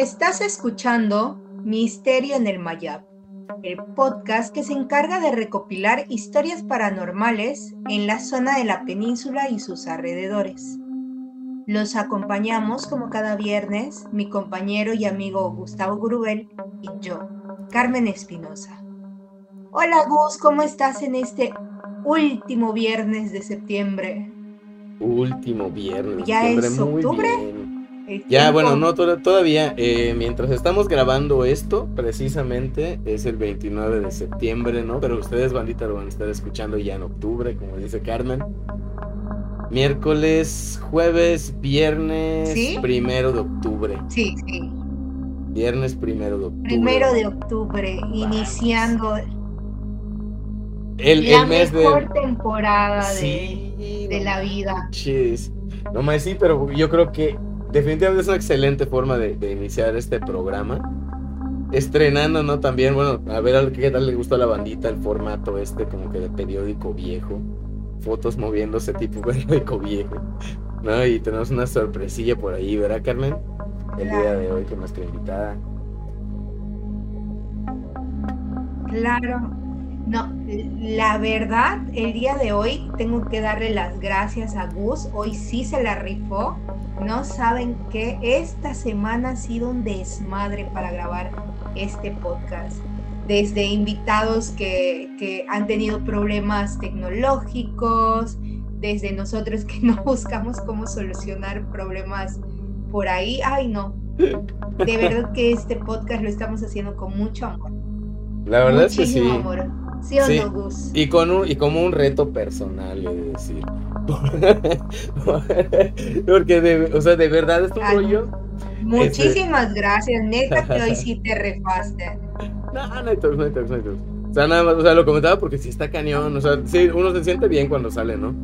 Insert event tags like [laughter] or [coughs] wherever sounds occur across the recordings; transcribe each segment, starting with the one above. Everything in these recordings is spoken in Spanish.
Estás escuchando Misterio en el Mayab, el podcast que se encarga de recopilar historias paranormales en la zona de la península y sus alrededores. Los acompañamos como cada viernes mi compañero y amigo Gustavo Grubel y yo, Carmen Espinosa. Hola Gus, ¿cómo estás en este último viernes de septiembre? Último viernes. ¿Ya septiembre, es muy octubre? bien. Ya, tiempo- bueno, no to- todavía. eh, mientras estamos grabando esto, precisamente es el 29 de septiembre, ¿no? Pero ustedes, bandita, lo van a estar escuchando ya en octubre, como dice Carmen. Miércoles, jueves, viernes, ¿Sí? primero de octubre. Sí, sí. Viernes primero de octubre. Primero de octubre, iniciando el, la el mes mejor de. temporada de, Sí, de no la vida. manches. No más sí, pero yo creo que definitivamente es una excelente forma de, de iniciar este programa. Estrenando, ¿no? También, bueno, a ver a qué tal le gusta a la bandita el formato este como que de periódico viejo. Fotos moviéndose tipo [laughs] periódico viejo. ¿No? Y tenemos una sorpresilla por ahí, ¿verdad, Carmen? El día de hoy con nuestra invitada. Claro. No, la verdad, el día de hoy tengo que darle las gracias a Gus. Hoy sí se la rifó. No saben que esta semana ha sido un desmadre para grabar este podcast. Desde invitados que, que han tenido problemas tecnológicos, desde nosotros que [laughs] no buscamos cómo solucionar problemas por ahí. Ay, no. De verdad que este podcast lo estamos haciendo con mucho amor. La verdad es que sí. Amor. ¿Sí o Sí. no, Gus? Y con un, y como un reto personal, de decir. [laughs] Porque de, o sea, de verdad es un Ay, rollo. Muchísimas gracias, neta que hoy [laughs] sí te refaste. No, no hay toques, no hay toques, no hay toques. O sea, nada más, o sea, lo comentaba porque sí está cañón. O sea, sí, uno se siente bien cuando sale, ¿no?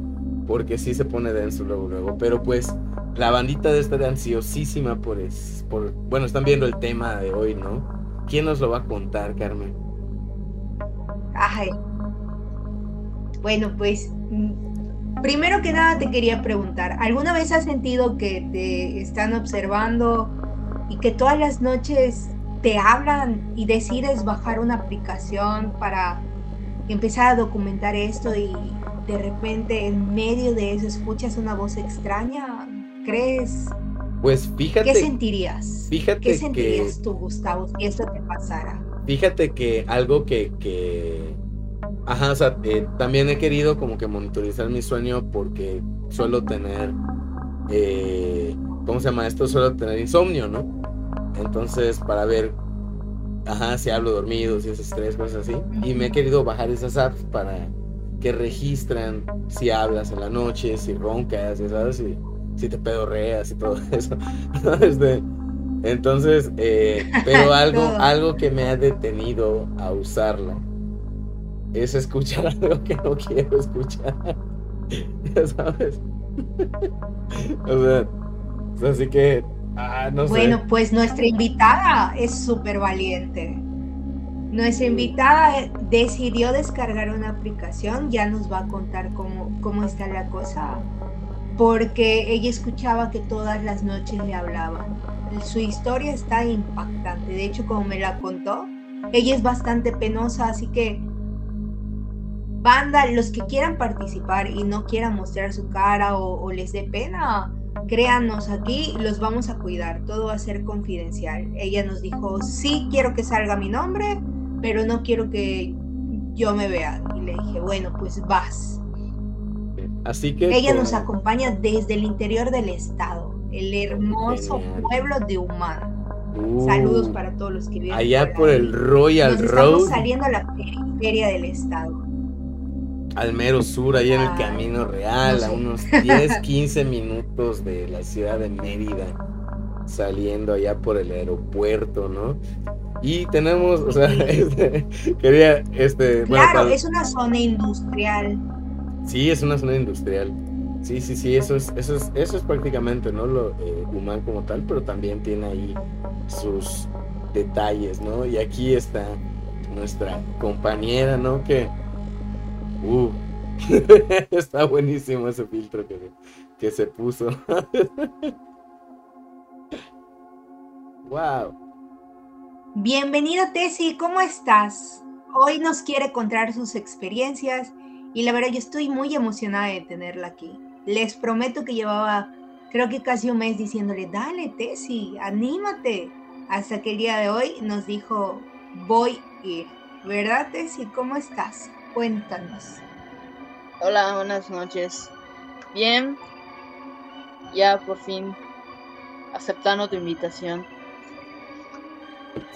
Porque sí se pone denso luego, luego. Pero pues, la bandita de esta de ansiosísima por, es, por. Bueno, están viendo el tema de hoy, ¿no? ¿Quién nos lo va a contar, Carmen? Ay. Bueno, pues mm, primero que nada te quería preguntar, ¿alguna vez has sentido que te están observando y que todas las noches te hablan y decides bajar una aplicación para empezar a documentar esto y de repente en medio de eso escuchas una voz extraña? ¿Crees? Pues fíjate. ¿Qué sentirías? fíjate ¿Qué que- sentirías tú, Gustavo, si esto te pasara? Fíjate que algo que, que ajá, o sea, eh, también he querido como que monitorizar mi sueño porque suelo tener, eh, ¿cómo se llama esto? Suelo tener insomnio, ¿no? Entonces, para ver, ajá, si hablo dormido, si es estrés, cosas así. Y me he querido bajar esas apps para que registran si hablas en la noche, si roncas, ya ¿sabes? Si, si te pedorreas y todo [laughs] eso. Este, entonces, eh, pero [laughs] algo, algo que me ha detenido a usarla es escuchar [laughs] algo que no quiero escuchar. [laughs] Ya sabes. [laughs] o sea, sea, así que, ah, no Bueno, sé. pues nuestra invitada es súper valiente. Nuestra invitada decidió descargar una aplicación, ya nos va a contar cómo, cómo está la cosa, porque ella escuchaba que todas las noches le hablaban. Su historia está impactante, de hecho como me la contó, ella es bastante penosa, así que banda, los que quieran participar y no quieran mostrar su cara o, o les dé pena, créanos aquí, los vamos a cuidar, todo va a ser confidencial. Ella nos dijo, sí quiero que salga mi nombre, pero no quiero que yo me vea. Y le dije, bueno, pues vas. Así que. Ella con- nos acompaña desde el interior del estado, el hermoso Genial. pueblo de Humán. Uh, Saludos para todos los que viven Allá por el Royal Nos estamos Road. saliendo a la periferia del estado. Al mero sur, ahí en el Camino Real, a unos [laughs] 10, 15 minutos de la ciudad de Mérida, saliendo allá por el aeropuerto, ¿no? Y tenemos, o sea, [laughs] este, quería, este, bueno, Claro, para- es una zona industrial. sí, es una zona industrial. Sí, sí, sí, eso es, eso es, eso es prácticamente, ¿no? Lo eh, humano como tal, pero también tiene ahí sus detalles, ¿no? Y aquí está nuestra compañera, ¿no? Que, uh, [laughs] está buenísimo ese filtro que, que se puso. [laughs] Wow. Bienvenida Tessy, ¿cómo estás? Hoy nos quiere contar sus experiencias y la verdad yo estoy muy emocionada de tenerla aquí. Les prometo que llevaba creo que casi un mes diciéndole, dale Tessy, anímate. Hasta que el día de hoy nos dijo, voy a ir. ¿Verdad Tessy? ¿Cómo estás? Cuéntanos. Hola, buenas noches. Bien, ya por fin aceptando tu invitación.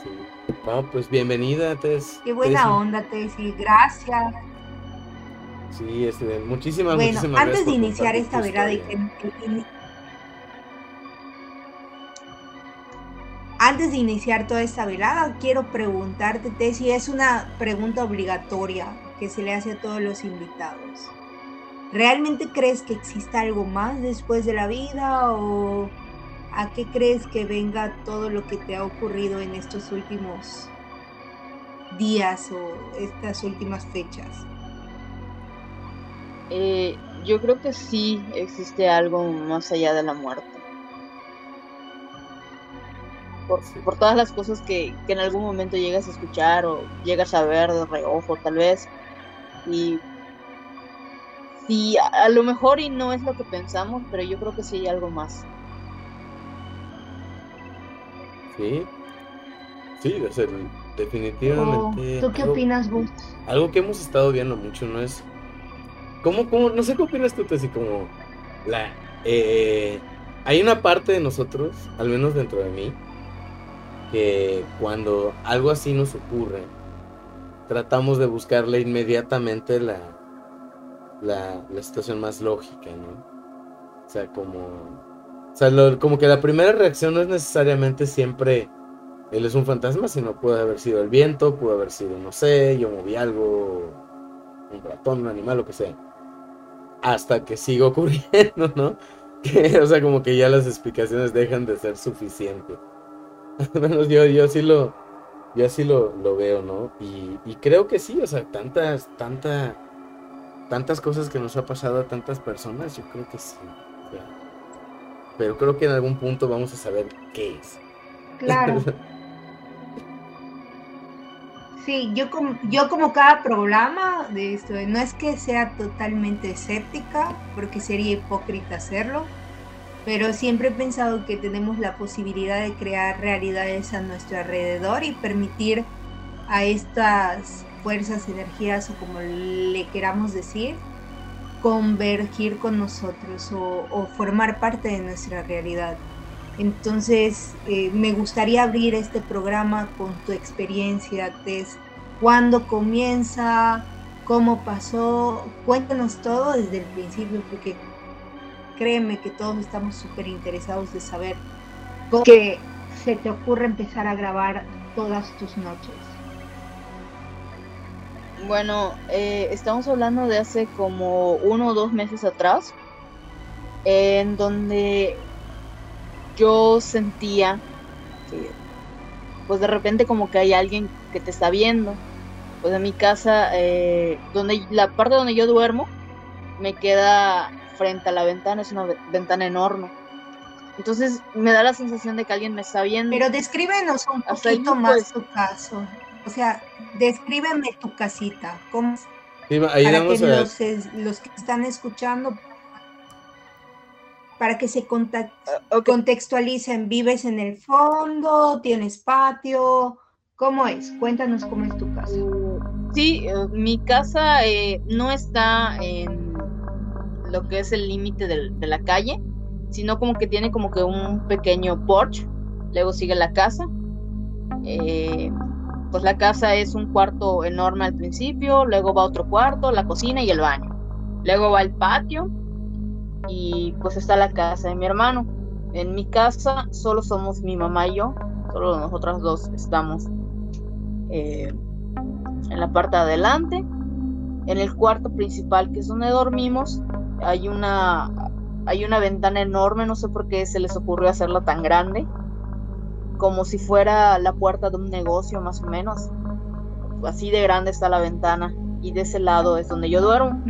Sí. pues bienvenida, Tess. Qué buena onda, Tessy. Gracias. Sí, este, muchísimas, bueno, muchísimas antes de iniciar esta velada y que, antes de iniciar toda esta velada, quiero preguntarte, Tessy, es una pregunta obligatoria que se le hace a todos los invitados. ¿Realmente crees que exista algo más después de la vida o a qué crees que venga todo lo que te ha ocurrido en estos últimos días o estas últimas fechas? Eh, yo creo que sí existe algo más allá de la muerte. Por, por todas las cosas que, que, en algún momento llegas a escuchar o llegas a ver de reojo tal vez. Y, y a, a lo mejor y no es lo que pensamos, pero yo creo que sí hay algo más. Sí, sí, definitivamente. Oh, ¿Tú qué opinas, vos? Algo que hemos estado viendo mucho, ¿no? Es. ¿Cómo, cómo? No sé qué opinas tú, Tessy, como. La. Eh, hay una parte de nosotros, al menos dentro de mí, que cuando algo así nos ocurre, tratamos de buscarle inmediatamente la, la, la situación más lógica, ¿no? O sea, como o sea, como que la primera reacción no es necesariamente siempre él es un fantasma, sino puede haber sido el viento, puede haber sido, no sé, yo moví algo, un ratón, un animal, lo que sea. Hasta que siga [laughs] ocurriendo, ¿no? o sea, como que ya las explicaciones dejan de ser suficientes. [laughs] Al menos yo, yo sí lo, yo así lo, lo veo, ¿no? Y, y, creo que sí, o sea, tantas, tanta, tantas cosas que nos ha pasado a tantas personas, yo creo que sí pero creo que en algún punto vamos a saber qué es. Claro. [laughs] Sí, yo como, yo como cada programa de esto, no es que sea totalmente escéptica, porque sería hipócrita hacerlo, pero siempre he pensado que tenemos la posibilidad de crear realidades a nuestro alrededor y permitir a estas fuerzas, energías o como le queramos decir, convergir con nosotros o, formar parte de nuestra realidad. Entonces, eh, me gustaría abrir este programa con tu experiencia, Tess. ¿Cuándo comienza? ¿Cómo pasó? Cuéntanos todo desde el principio, porque créeme que todos estamos súper interesados de saber cómo que se te ocurre empezar a grabar todas tus noches. Bueno, eh, estamos hablando de hace como uno o dos meses atrás, en donde yo sentía que, pues de repente como que hay alguien que te está viendo. Pues en mi casa, eh, donde la parte donde yo duermo, me queda frente a la ventana, es una ventana enorme. Entonces me da la sensación de que alguien me está viendo. Pero descríbenos un poquito más pues, tu caso. O sea, descríbeme tu casita. ¿Cómo? ahí para que los, que están escuchando, para que se ah, contextualicen, ¿vives en el fondo? ¿Tienes patio? ¿Cómo es? Cuéntanos cómo es tu casa. Sí, eh, mi casa eh, no está en lo que es el límite de la calle, sino como que tiene como que un pequeño porche, luego sigue la casa. Eh, pues la casa es un cuarto enorme al principio, luego va otro cuarto, la cocina y el baño. Luego va el patio y pues está la casa de mi hermano. En mi casa solo somos mi mamá y yo, solo nosotras dos estamos eh, en la parte de adelante. En el cuarto principal, que es donde dormimos, hay una, hay una ventana enorme, no sé por qué se les ocurrió hacerla tan grande como si fuera la puerta de un negocio más o menos. Así de grande está la ventana y de ese lado es donde yo duermo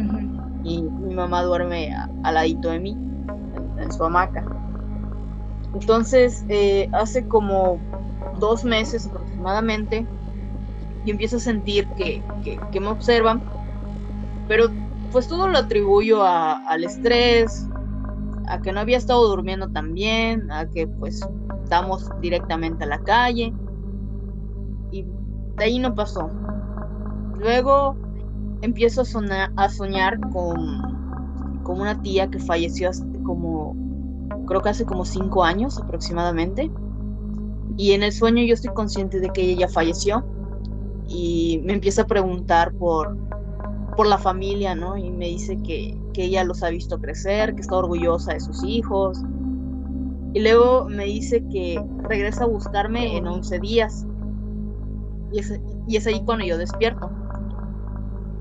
y mi mamá duerme al ladito de mí, en, su hamaca. Entonces, eh, hace como dos meses aproximadamente, y empiezo a sentir que, que, me observan, pero pues todo lo atribuyo a, al estrés, a que no había estado durmiendo tan bien, a que pues estamos directamente a la calle, y de ahí no pasó. Luego empiezo a, soñar con, con una tía que falleció hace como, creo que hace como cinco años aproximadamente. Y en el sueño yo estoy consciente de que ella ya falleció y me empieza a preguntar por, por la familia, ¿no? Y me dice que, que ella los ha visto crecer, que está orgullosa de sus hijos. Y luego me dice que regresa a buscarme en 11 días. Y es, y es ahí cuando yo despierto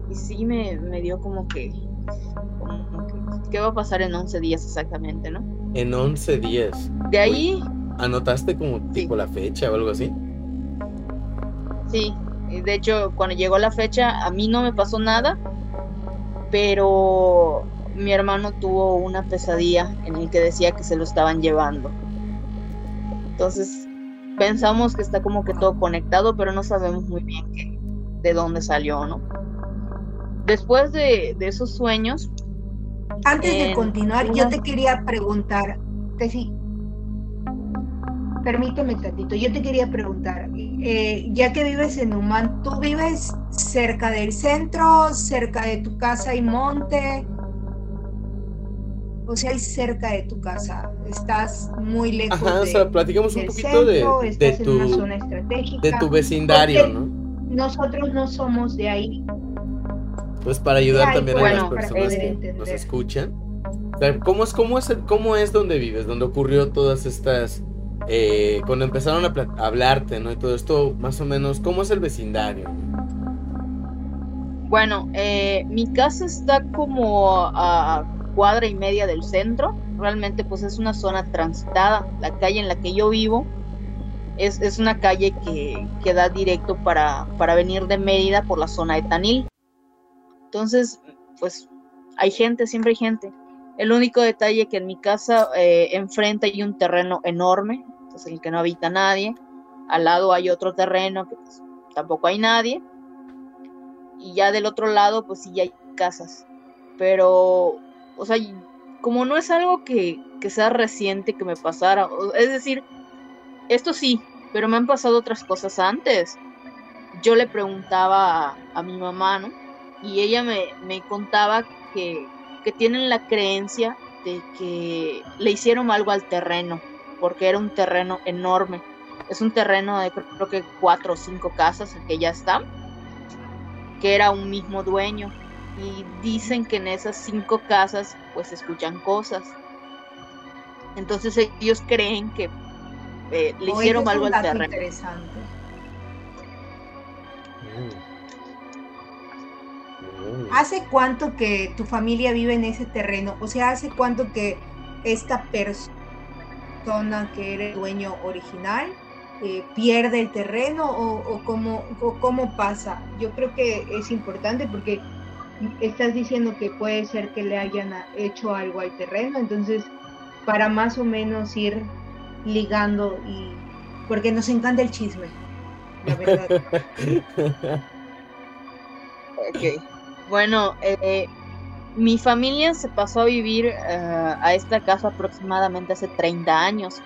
y sí me, dio como que, ¿qué va a pasar en 11 días exactamente, no? En 11 días. De ahí... ¿Anotaste como tipo la fecha o algo así? Sí, de hecho cuando llegó la fecha a mí no me pasó nada, pero mi hermano tuvo una pesadilla en el que decía que se lo estaban llevando. Entonces pensamos que está como que todo conectado, pero no sabemos muy bien de dónde salió, ¿no? después de, esos sueños. Antes de continuar, yo te quería preguntar, Tessy, permíteme tantito, yo te quería preguntar, eh, ya que vives en Humán, ¿tú vives cerca del centro, cerca de tu casa y monte? O sea, hay cerca de tu casa, estás muy lejos. Ajá, o sea, platicamos un poquito de, de, tu, de tu vecindario, ¿no? Nosotros no somos de ahí, pues para ayudar también a las personas que nos escuchan. ¿Cómo es, cómo, es, ¿Cómo es donde vives? Donde ocurrió todas estas... Eh, cuando empezaron a, hablarte, ¿no? Y todo esto, más o menos, ¿cómo es el vecindario? Bueno, eh, mi casa está como a cuadra y media del centro. Realmente pues es una zona transitada. La calle en la que yo vivo es, es una calle que, que da directo para, para venir de Mérida por la zona de Tanil. Entonces, pues hay gente, siempre hay gente. El único detalle que en mi casa eh, hay un terreno enorme, entonces en el que no habita nadie. Al lado hay otro terreno que pues, tampoco hay nadie. Y ya del otro lado, pues sí hay casas. Pero, o sea, como no es algo que, sea reciente que me pasara, es decir, esto sí, pero me han pasado otras cosas antes. Yo le preguntaba a, a mi mamá, ¿no? y ella me, contaba que, tienen la creencia de que le hicieron algo al terreno, porque era un terreno enorme. Es un terreno de creo que cuatro o cinco casas que ya está, que era un mismo dueño. Y dicen que en esas cinco casas pues escuchan cosas. Entonces ellos creen que eh, le hicieron algo al terreno. Interesante. Mm. ¿Hace cuánto que tu familia vive en ese terreno? O sea, ¿hace cuánto que esta persona que era el dueño original eh, pierde el terreno o, cómo, cómo pasa? Yo creo que es importante porque estás diciendo que puede ser que le hayan hecho algo al terreno, entonces para más o menos ir ligando y porque nos encanta el chisme, la verdad. [laughs] Bueno, eh, mi familia se pasó a vivir eh, a esta casa aproximadamente hace 30 años.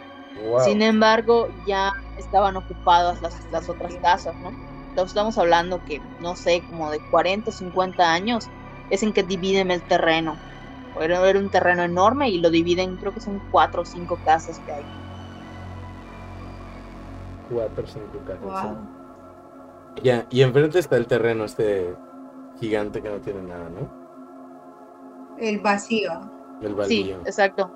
Sin embargo, ya estaban ocupadas las, otras casas, ¿no? Entonces estamos hablando que, no sé, como de 40 o 50 años es en que dividen el terreno. Era, un terreno enorme y lo dividen, creo que son cuatro o cinco casas que hay. Cuatro o cinco casas. Ya, y enfrente está el terreno este gigante que no tiene nada, ¿no? El vacío. El vacío. Sí, exacto.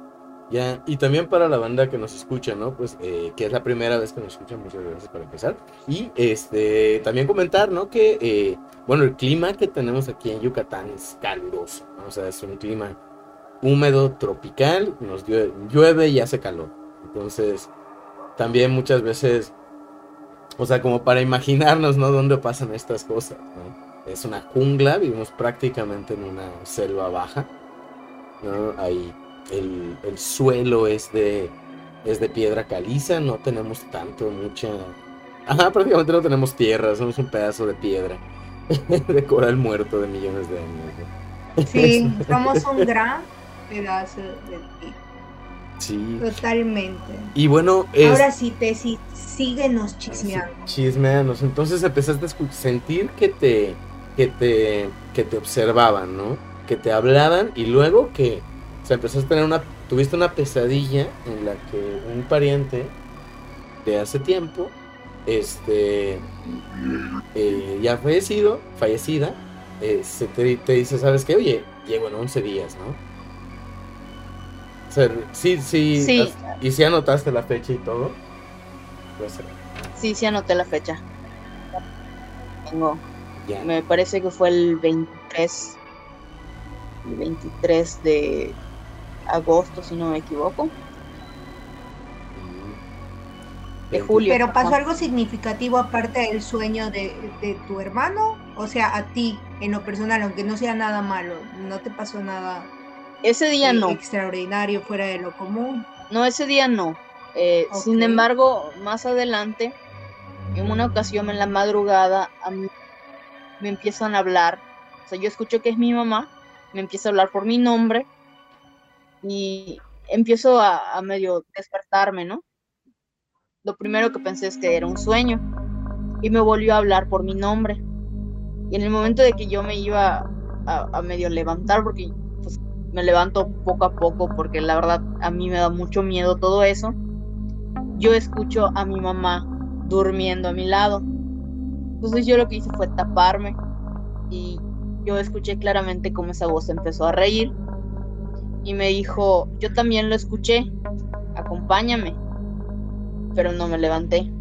Ya, y también para la banda que nos escucha, ¿no? Pues eh, que es la primera vez que nos escuchan, muchas gracias para empezar. Y este también comentar, ¿no? Que, eh, bueno, el clima que tenemos aquí en Yucatán es caluroso, ¿no? O sea, es un clima húmedo, tropical, nos llueve y hace calor. Entonces, también muchas veces, o sea, como para imaginarnos, ¿no? Dónde pasan estas cosas, ¿no? Es una jungla, vivimos prácticamente en una selva baja. ¿no? Ahí el, suelo es de, es de piedra caliza, no tenemos tanto, mucha Ajá, prácticamente no tenemos tierra, somos un pedazo de piedra. [laughs] de coral muerto de millones de años. Sí, [laughs] somos un gran pedazo de tierra. Sí. Totalmente. Y bueno, ahora sí, Tessy, síguenos chismeando. chismeanos. Entonces empezaste a sentir que te, que te, que te observaban, ¿no? Que te hablaban y luego que, o sea, empezaste a tener una, tuviste una pesadilla en la que un pariente de hace tiempo, este, eh, ya fallecido, fallecida, eh, se te, te, dice, ¿sabes qué? Oye, llego en 11 días, ¿no? sí, sí, sí. ¿Y si anotaste la fecha y todo? Sí, sí anoté la fecha. Tengo. Me parece que fue el 23. El 23 de agosto, si no me equivoco. Mm. De julio. Pero pasó algo significativo aparte del sueño de, de tu hermano. O sea, a ti, en lo personal, aunque no sea nada malo, no te pasó nada ese día no. Extraordinario, fuera de lo común. No, ese día no. Eh, sin embargo, más adelante, en una ocasión en la madrugada, a mí me empiezan a hablar. O sea, yo escucho que es mi mamá, me empieza a hablar por mi nombre y empiezo a, medio despertarme, ¿no? Lo primero que pensé es que era un sueño y me volvió a hablar por mi nombre. Y en el momento de que yo me iba a, a medio levantar, porque me levanto poco a poco porque la verdad a mí me da mucho miedo todo eso. Yo escucho a mi mamá durmiendo a mi lado. Entonces yo lo que hice fue taparme y yo escuché claramente cómo esa voz empezó a reír y me dijo, yo también lo escuché, acompáñame, pero no me levanté.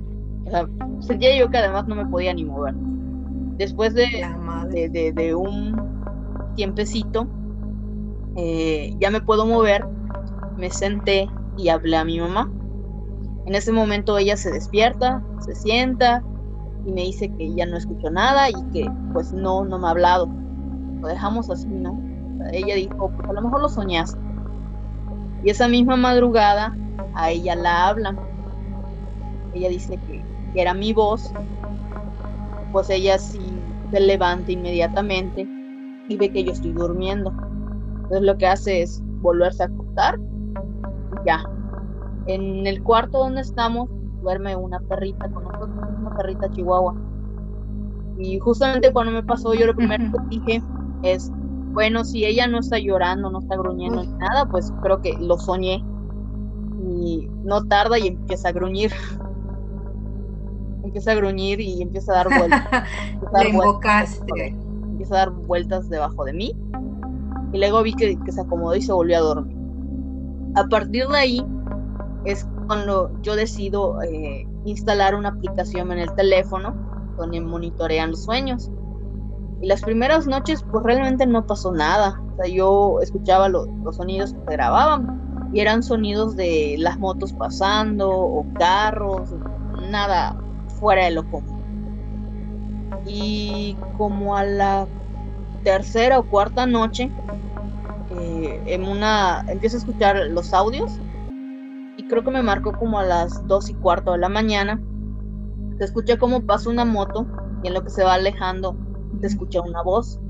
sentía yo que además no me podía ni mover. Después de, de, de un tiempecito, eh, ya me puedo mover, me senté y hablé a mi mamá. En ese momento ella se despierta, se sienta y me dice que ya no escuchó nada y que pues no, no me ha hablado. Lo dejamos así, ¿no? Ella dijo, pues a lo mejor lo soñaste. Y esa misma madrugada a ella la hablan. Ella dice que, era mi voz. Pues ella sí se levanta inmediatamente y ve que yo estoy durmiendo. Entonces lo que hace es volverse a acostar. Ya. En el cuarto donde estamos duerme una perrita con nosotros, perrita chihuahua. Y justamente cuando me pasó, yo lo primero que dije es, bueno, si ella no está llorando, no está gruñendo ni nada, pues creo que lo soñé. Y no tarda y empieza a gruñir. [laughs] empieza a gruñir y empieza a dar vueltas. [laughs] empieza a dar vueltas debajo de mí y luego vi que, se acomodó y se volvió a dormir. A partir de ahí es cuando yo decido eh, instalar una aplicación en el teléfono donde monitorean los sueños. Y las primeras noches pues realmente no pasó nada. Yo escuchaba los sonidos que grababan y eran sonidos de las motos pasando o carros, nada fuera de lo común. Y como a la tercera o cuarta noche, eh, en una, empiezo a escuchar los audios creo que me marcó como a las dos y cuarto de la mañana. Se escucha como pasa una moto y en lo que se va alejando se escucha una voz.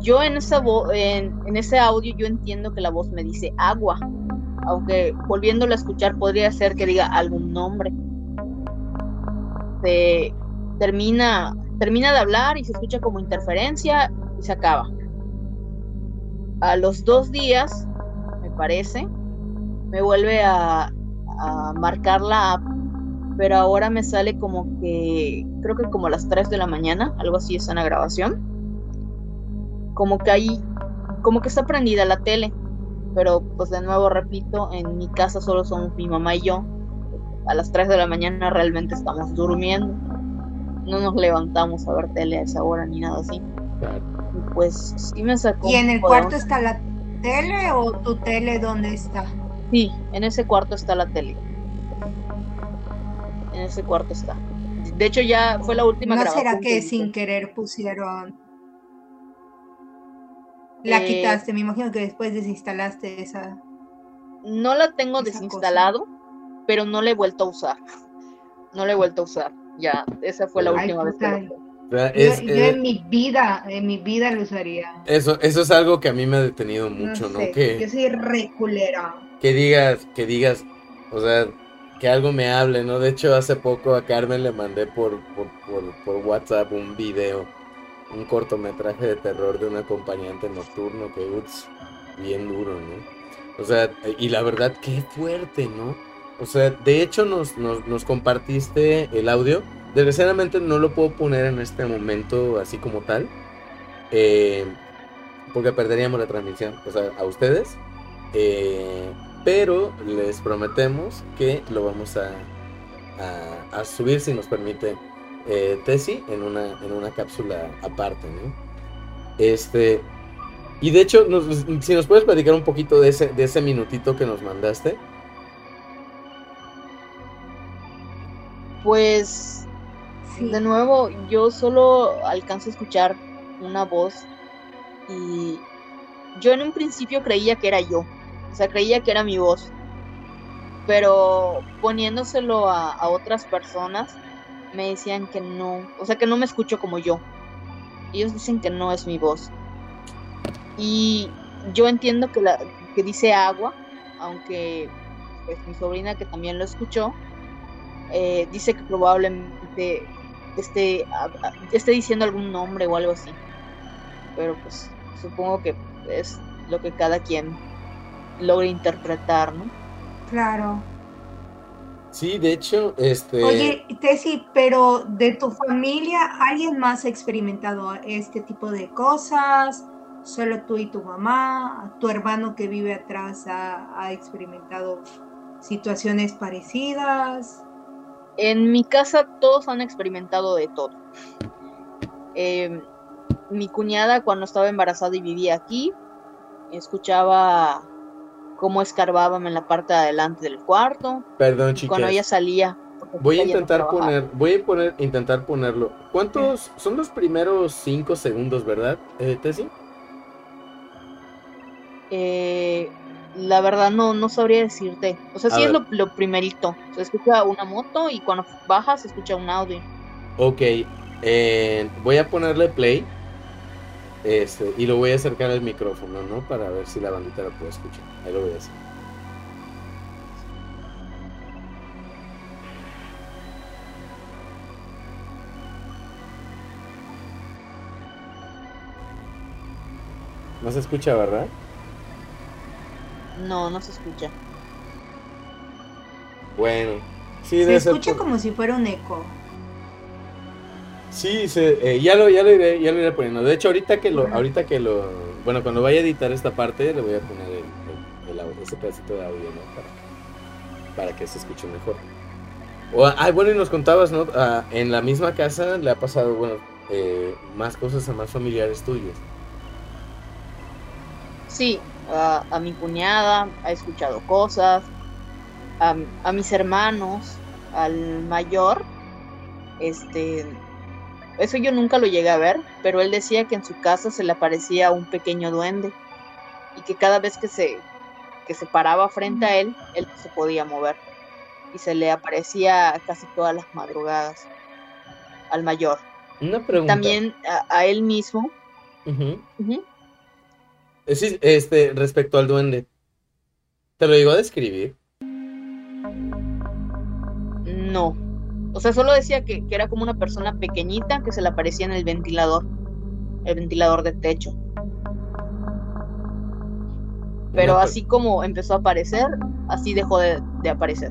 Yo en, esa en, en ese audio yo entiendo que la voz me dice agua, aunque volviéndola a escuchar podría ser que diga algún nombre. Se termina, termina de hablar y se escucha como interferencia y se acaba. A los dos días, me parece, me vuelve a, marcar la app, pero ahora me sale como que, creo que como a las 3 de la mañana, algo así es una grabación. Como que ahí, como que está prendida la tele, pero pues de nuevo repito, en mi casa solo somos mi mamá y yo. A las 3 de la mañana realmente estamos durmiendo. No nos levantamos a ver tele a esa hora ni nada así pues sí me sacó. ¿Y en el cuarto está la tele o tu tele dónde está? Sí, en ese cuarto está la tele. En ese cuarto está. De hecho, ya fue la última ¿No será que, sin querer pusieron. La eh, quitaste, me imagino que después desinstalaste esa. No la tengo desinstalado, pero no la he vuelto a usar. No la he vuelto a usar. Ya, esa fue la Ay, última vez que Yo, es, yo eh, en mi vida, en mi vida lo usaría. eso, eso es algo que a mí me ha detenido mucho, ¿no? sé, Que, Yo soy reculera. Que digas, que digas, o sea, que algo me hable, ¿no? De hecho, hace poco a Carmen le mandé por, por, por, WhatsApp un video, un cortometraje de terror de un acompañante nocturno que uts, bien duro, ¿no? O sea, y la verdad, qué fuerte, ¿no? O sea, de hecho nos, nos, nos compartiste el audio. Desgraciadamente no lo puedo poner en este momento así como tal. eh, porque perderíamos la transmisión, o sea, a ustedes. Eh, pero les prometemos que lo vamos a, a, a subir si nos permite eh, Tessy en una, en una cápsula aparte, ¿no? Este. Y de hecho, nos- si nos puedes platicar un poquito de ese, de ese minutito que nos mandaste. Pues Sí. De nuevo, yo solo alcanzo a escuchar una voz y yo en un principio creía que era yo, o sea, creía que era mi voz, pero poniéndoselo a, otras personas me decían que no, o sea, que no me escucho como yo. Ellos dicen que no es mi voz. Y yo entiendo que, la, que dice agua, aunque pues mi sobrina que también lo escuchó, eh, dice que probablemente esté, esté diciendo algún nombre o algo así. Pero pues supongo que es lo que cada quien logre interpretar, ¿no? Claro. Sí, de hecho, este. Oye, Tessy, pero de tu familia, ¿alguien más ha experimentado este tipo de cosas? ¿Solo tú y tu mamá? ¿Tu hermano que vive atrás ha, ha experimentado situaciones parecidas? En mi casa todos han experimentado de todo. Eh, mi cuñada cuando estaba embarazada y vivía aquí, escuchaba cómo escarbábamos en la parte de adelante del cuarto. Perdón, chicas. Cuando ella salía. Voy a no intentar poner, voy a poner, intentar ponerlo. ¿Cuántos son los primeros cinco segundos, verdad, eh, Tessy? Eh, la verdad no, no sabría decirte. O sea, A sí es lo, lo primerito. Se escucha una moto y cuando baja se escucha un audio. Ok, eh, voy a ponerle play. Este, y lo voy a acercar al micrófono, ¿no? Para ver si la bandita lo puede escuchar. Ahí lo voy a hacer. No se escucha, ¿verdad? No, no se escucha. Bueno, sí, Se debe ser escucha por- como si fuera un eco. Sí, se- eh, ya lo, ya lo iré, ya lo iré poniendo. De hecho, ahorita que lo, ahorita que lo, bueno, cuando vaya a editar esta parte, le voy a poner el, el- el ese pedacito de audio, ¿no? Para, para que se escuche mejor. O, ah, bueno, y nos contabas, ¿no? Ah, en la misma casa le ha pasado, bueno, eh, más cosas a más familiares tuyos. Sí, a, a mi cuñada ha escuchado cosas, a, a mis hermanos, al mayor, este, eso yo nunca lo llegué a ver, pero él decía que en su casa se le aparecía un pequeño duende y que cada vez que se, que se paraba frente a él, él no se podía mover y se le aparecía casi todas las madrugadas al mayor. Una pregunta. También a, a él mismo. Sí, este, respecto al duende. ¿Te lo llegó a describir? No. O sea, solo decía que, que era como una persona pequeñita que se le aparecía en el ventilador. El ventilador de techo. Pero Una per- así como empezó a aparecer, así dejó de, de aparecer.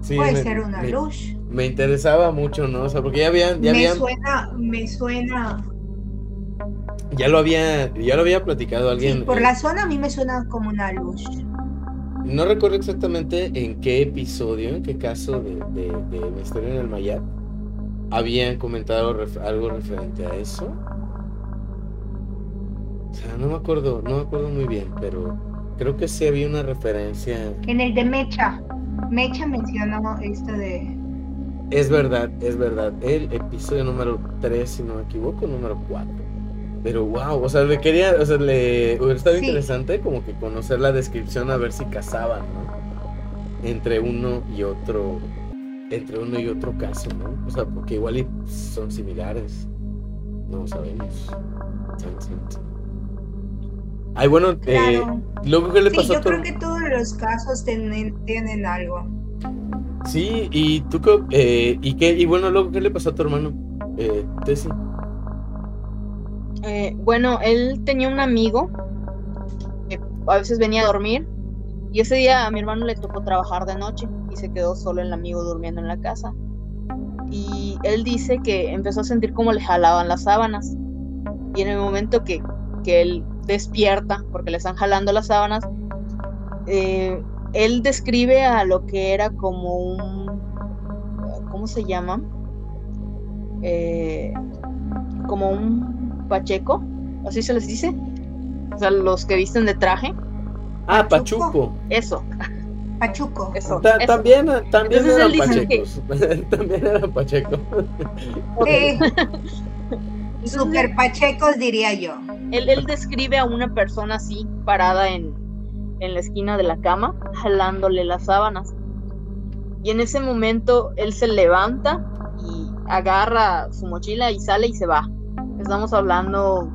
Sí, Puede me- ser una me- luz. Me interesaba mucho, ¿no? O sea, porque ya habían, ya Me habían, suena, me suena. ya lo había, ya lo había platicado alguien. Sí, por eh, la zona a mí me suena como una luz. No recuerdo exactamente en qué episodio, en qué caso de, de, de mi historia en el Mayat habían comentado ref- algo referente a eso. O sea, no me acuerdo, no me acuerdo muy bien, pero creo que sí había una referencia. En el de Mecha. Mecha mencionó esto de. Es verdad, es verdad. El episodio número 3, si no me equivoco, número 4. Pero wow, o sea, le quería, o sea, le hubiera estado Sí. interesante como que conocer la descripción a ver si casaban, ¿no? entre uno y otro, entre uno y otro caso, ¿no? O sea, porque igual son similares, no sabemos. Ay, bueno, eh, luego qué le pasó yo creo que todos los casos tienen, tienen algo. Sí, y tú eh, y qué, y bueno, luego qué le pasó a tu hermano, eh, Tessie. Eh, bueno, él tenía un amigo que a veces venía a dormir y ese día a mi hermano le tocó trabajar de noche y se quedó solo el amigo durmiendo en la casa. Y él dice que empezó a sentir como le jalaban las sábanas. Y en el momento que, que él despierta, porque le están jalando las sábanas, eh, él describe a lo que era como un, ¿cómo se llama? Eh, como un pacheco, así se les dice. O sea, los que visten de traje. Ah, pachuco. Eso. Pachuco. Eso. También, [laughs] también eran pachecos. [laughs] también eran pachecos. [laughs] Super pachecos diría yo. Él, él describe a una persona así, parada en, en la esquina de la cama, jalándole las sábanas. Y en ese momento él se levanta y agarra su mochila y sale y se va. Estamos hablando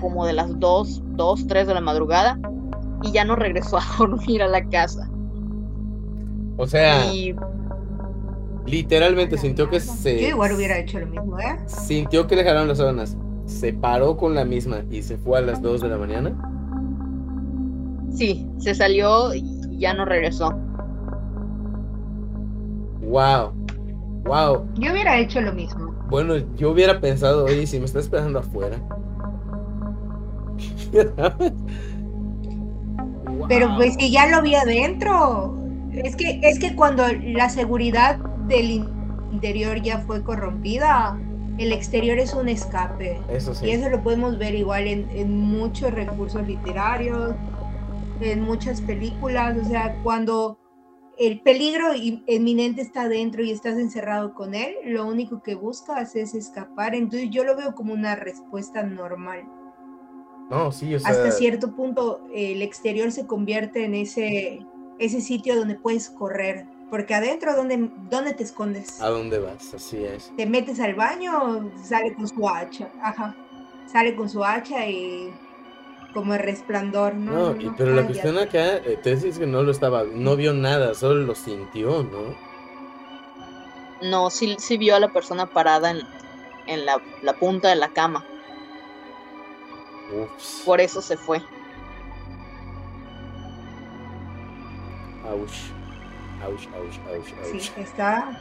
como de las 2, 2, 3 de la madrugada y ya no regresó a [laughs] dormir a la casa. O sea, literalmente sintió que se. Yo igual hubiera hecho lo mismo, ¿eh? Sintió que le jalaron las sábanas. Se paró con la misma y se fue a las 2 de la mañana. Sí, se salió y ya no regresó. Wow. Wow. Yo hubiera hecho lo mismo. Bueno, yo hubiera pensado, oye, si me está esperando afuera. [laughs] Pero pues si ya lo vi adentro. Es que, es que cuando la seguridad del interior ya fue corrompida, el exterior es un escape. Eso sí. Y eso lo podemos ver igual en, en muchos recursos literarios, en muchas películas, o sea, cuando el peligro inminente está dentro y estás encerrado con él, lo único que buscas es escapar, entonces yo lo veo como una respuesta normal. No, sí, o sea... Hasta cierto punto el exterior se convierte en ese, ese sitio donde puedes correr, porque adentro, ¿dónde, ¿dónde te escondes? ¿A dónde vas? Así es. Te metes al baño, sale con su hacha, ajá, sale con su hacha y como el resplandor, ¿no? No, pero la cuestión acá, eh, te decís que no lo estaba, no vio nada, solo lo sintió, ¿no? No, sí, sí vio a la persona parada en, en la, la, punta de la cama. Ups. Por eso se fue. Ouch, ouch, ouch. Sí, está.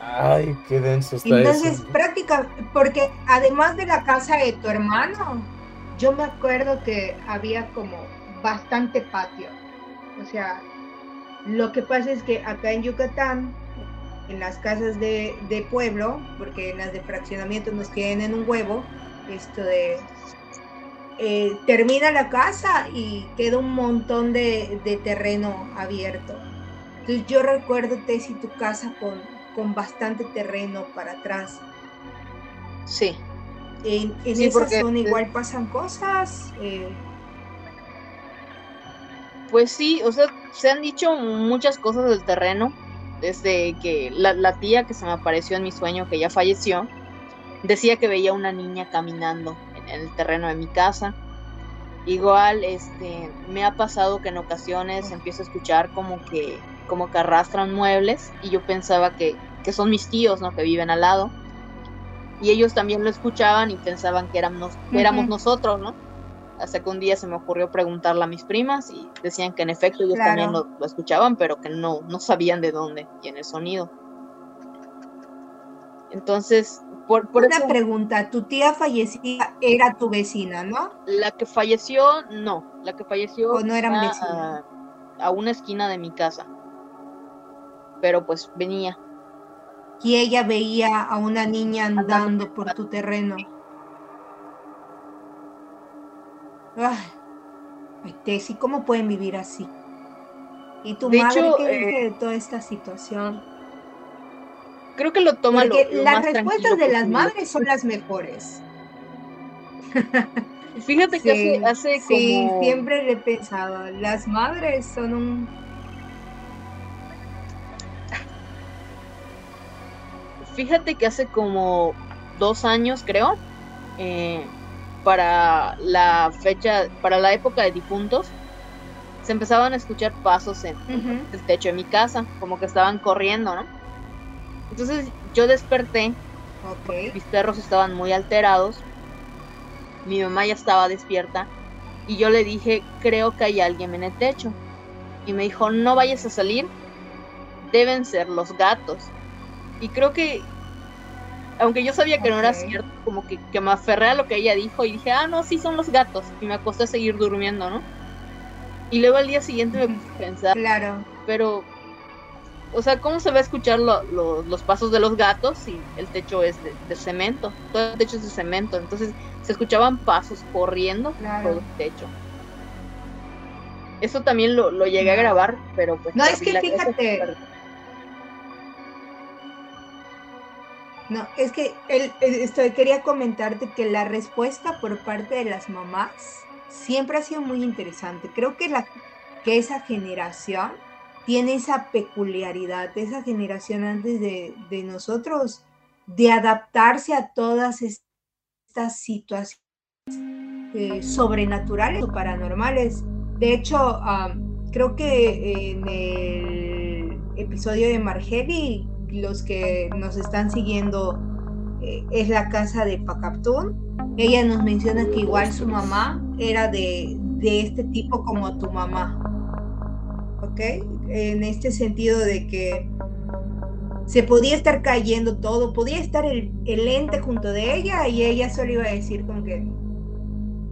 Ay, qué denso está Entonces, eso. práctica, porque además de la casa de tu hermano, yo me acuerdo que había como bastante patio. O sea, lo que pasa es que acá en Yucatán, en las casas de, pueblo, porque en las de fraccionamiento nos tienen en un huevo, esto de... Eh, termina la casa y queda un montón de, de, terreno abierto. Entonces yo recuerdo, Tessy, tu casa con, con bastante terreno para atrás. Sí, en, en sí, esa porque, zona igual pasan cosas. Eh... Pues sí, o sea, se han dicho muchas cosas del terreno. Desde que la, la, tía que se me apareció en mi sueño, que ya falleció, decía que veía una niña caminando en, en el terreno de mi casa. Igual, este, me ha pasado que en ocasiones empiezo a escuchar como que, como que arrastran muebles y yo pensaba que, que son mis tíos, ¿no? Que viven al lado y ellos también lo escuchaban y pensaban que éramos, que éramos uh -huh. nosotros, ¿no? Hasta que un día se me ocurrió preguntarle a mis primas y decían que en efecto ellos claro. también lo, lo, escuchaban, pero que no, no sabían de dónde y el sonido. Entonces, por, por Una eso, pregunta, tu tía fallecida era tu vecina, ¿no? La que falleció, no, la que falleció o no eran a, vecinas. a una esquina de mi casa. Pero pues venía y ella veía a una niña andando por tu terreno. Ay, Tessy, ¿cómo pueden vivir así? ¿Y tu de madre hecho, qué dice eh, de toda esta situación? Creo que lo toma Porque lo, lo las más respuestas de las madres son las mejores. [laughs] Fíjate que Sí, hace, hace sí, como... siempre le he pensado, las madres son un fíjate que hace como dos años, creo, eh, para la fecha, para la época de difuntos, se empezaban a escuchar pasos en el techo de mi casa, como que estaban corriendo, ¿no? Entonces yo desperté, mis perros estaban muy alterados, mi mamá ya estaba despierta y yo le dije, creo que hay alguien en el techo. Y me dijo, no vayas a salir, deben ser los gatos. Y creo que, aunque yo sabía que no era cierto, como que, que me aferré a lo que ella dijo y dije, ah, no, sí son los gatos. Y me acosté a seguir durmiendo, ¿no? Y luego al día siguiente me puse a pensar. Claro. Pero, o sea, ¿cómo se va a escuchar los pasos de los gatos si el techo es de, cemento? Todo el techo es de cemento. Entonces se escuchaban pasos corriendo por el techo. Eso también lo, lo llegué a grabar, pero pues... No, es que fíjate... No, es que el, esto, quería comentarte que la respuesta por parte de las mamás siempre ha sido muy interesante. Creo que, la, que esa generación tiene esa peculiaridad, esa generación antes de, nosotros, de adaptarse a todas estas situaciones eh, sobrenaturales o paranormales. De hecho, creo que en el episodio de Margeli, los que nos están siguiendo eh, es la casa de Pacaptún. Ella nos menciona que igual su mamá era de, este tipo como tu mamá. ¿Ok? En este sentido de que se podía estar cayendo todo, podía estar el, el ente junto de ella y ella solo iba a decir como que,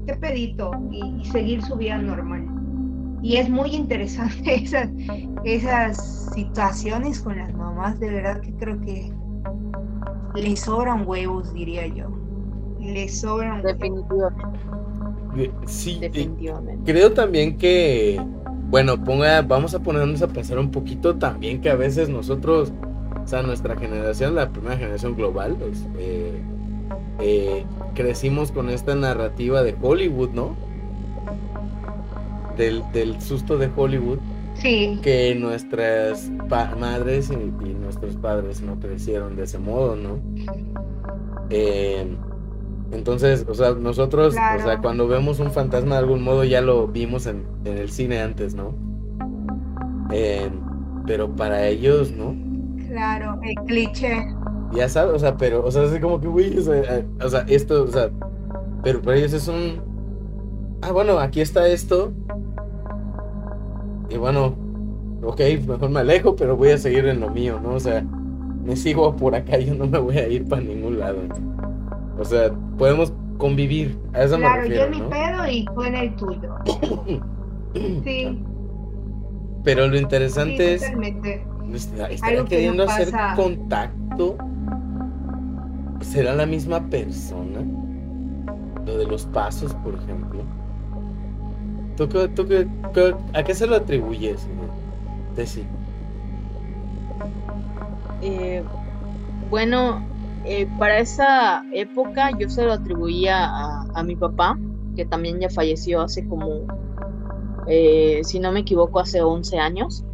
qué pedito, y, seguir su vida normal. Y es muy interesante [laughs] esas, esas situaciones con las mamás, de verdad que creo que le sobran huevos, diría yo. Le sobran Definitivamente. Sí, Definitivamente. creo también que, bueno, ponga, vamos a ponernos a pensar un poquito también que a veces nosotros, o sea, nuestra generación, la primera generación global, pues, eh, eh, crecimos con esta narrativa de Hollywood, ¿no? Del, del susto de Hollywood que nuestras madres y, nuestros padres no crecieron de ese modo, ¿no? Eh, entonces, o sea, nosotros, o sea, cuando vemos un fantasma de algún modo ya lo vimos en, el cine antes, ¿no? Eh, pero para ellos, ¿no? Claro, el cliché. Ya sabes, o sea, pero, o sea, es como que, uy, o sea, eh, o sea, esto, o sea, pero para ellos es un, ah, bueno, aquí está esto, y bueno, ok, mejor me alejo, pero voy a seguir en lo mío, ¿no? O sea, me sigo por acá, yo no me voy a ir para ningún lado. O sea, podemos convivir, a eso claro, me refiero, yo en mi pedo y tú en el tuyo. [coughs] sí. Pero lo interesante es... ¿Estará queriendo hacer contacto? ¿Será la misma persona? Lo de los pasos, por ejemplo. ¿Tú, tú, a qué se lo atribuyes, Tessy? Eh, bueno, eh, para esa época yo se lo atribuía a, mi papá, que también ya falleció hace como, eh, si no me equivoco, hace 11 años.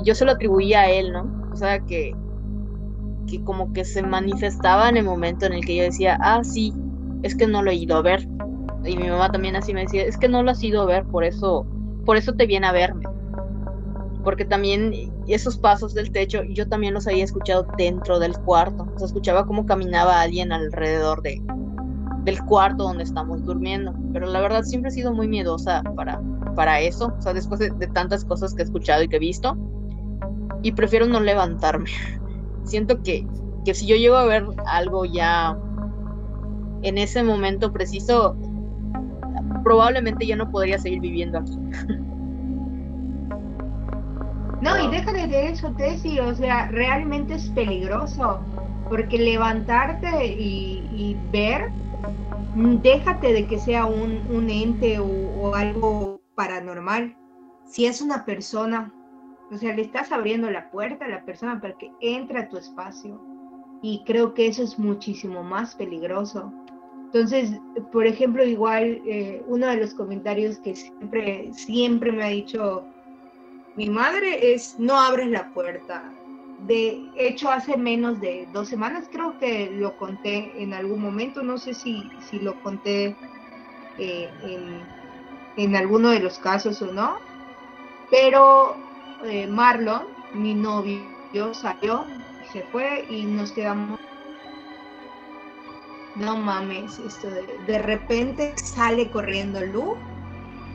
Y yo se lo atribuía a él, ¿no? O sea, que, que como que se manifestaba en el momento en el que yo decía, ah, sí, es que no lo he ido a ver y mi mamá también así me decía, es que no lo has ido a ver, por eso, por eso te viene a verme. Porque también esos pasos del techo, yo también los había escuchado dentro del cuarto. O sea, escuchaba cómo caminaba alguien alrededor de, del cuarto donde estamos durmiendo. Pero la verdad siempre he sido muy miedosa para, para eso. O sea, después de, de tantas cosas que he escuchado y que he visto. Y prefiero no levantarme. [laughs] Siento que, que si yo llego a ver algo ya en ese momento preciso, probablemente ya no podría seguir viviendo aquí. No, y déjale de eso, Tessy, o sea, realmente es peligroso, porque levantarte y, ver, déjate de que sea un, ente o, o, algo paranormal. Si es una persona, o sea, le estás abriendo la puerta a la persona para que entre a tu espacio. Y creo que eso es muchísimo más peligroso. Entonces, por ejemplo, igual eh, uno de los comentarios que siempre, siempre me ha dicho mi madre es no abres la puerta, de hecho hace menos de dos semanas, creo que lo conté en algún momento, no sé si, si lo conté eh, en, en, alguno de los casos o no, pero eh, Marlon, mi novio, salió, se fue y nos quedamos no mames, esto de, de repente sale corriendo Lu,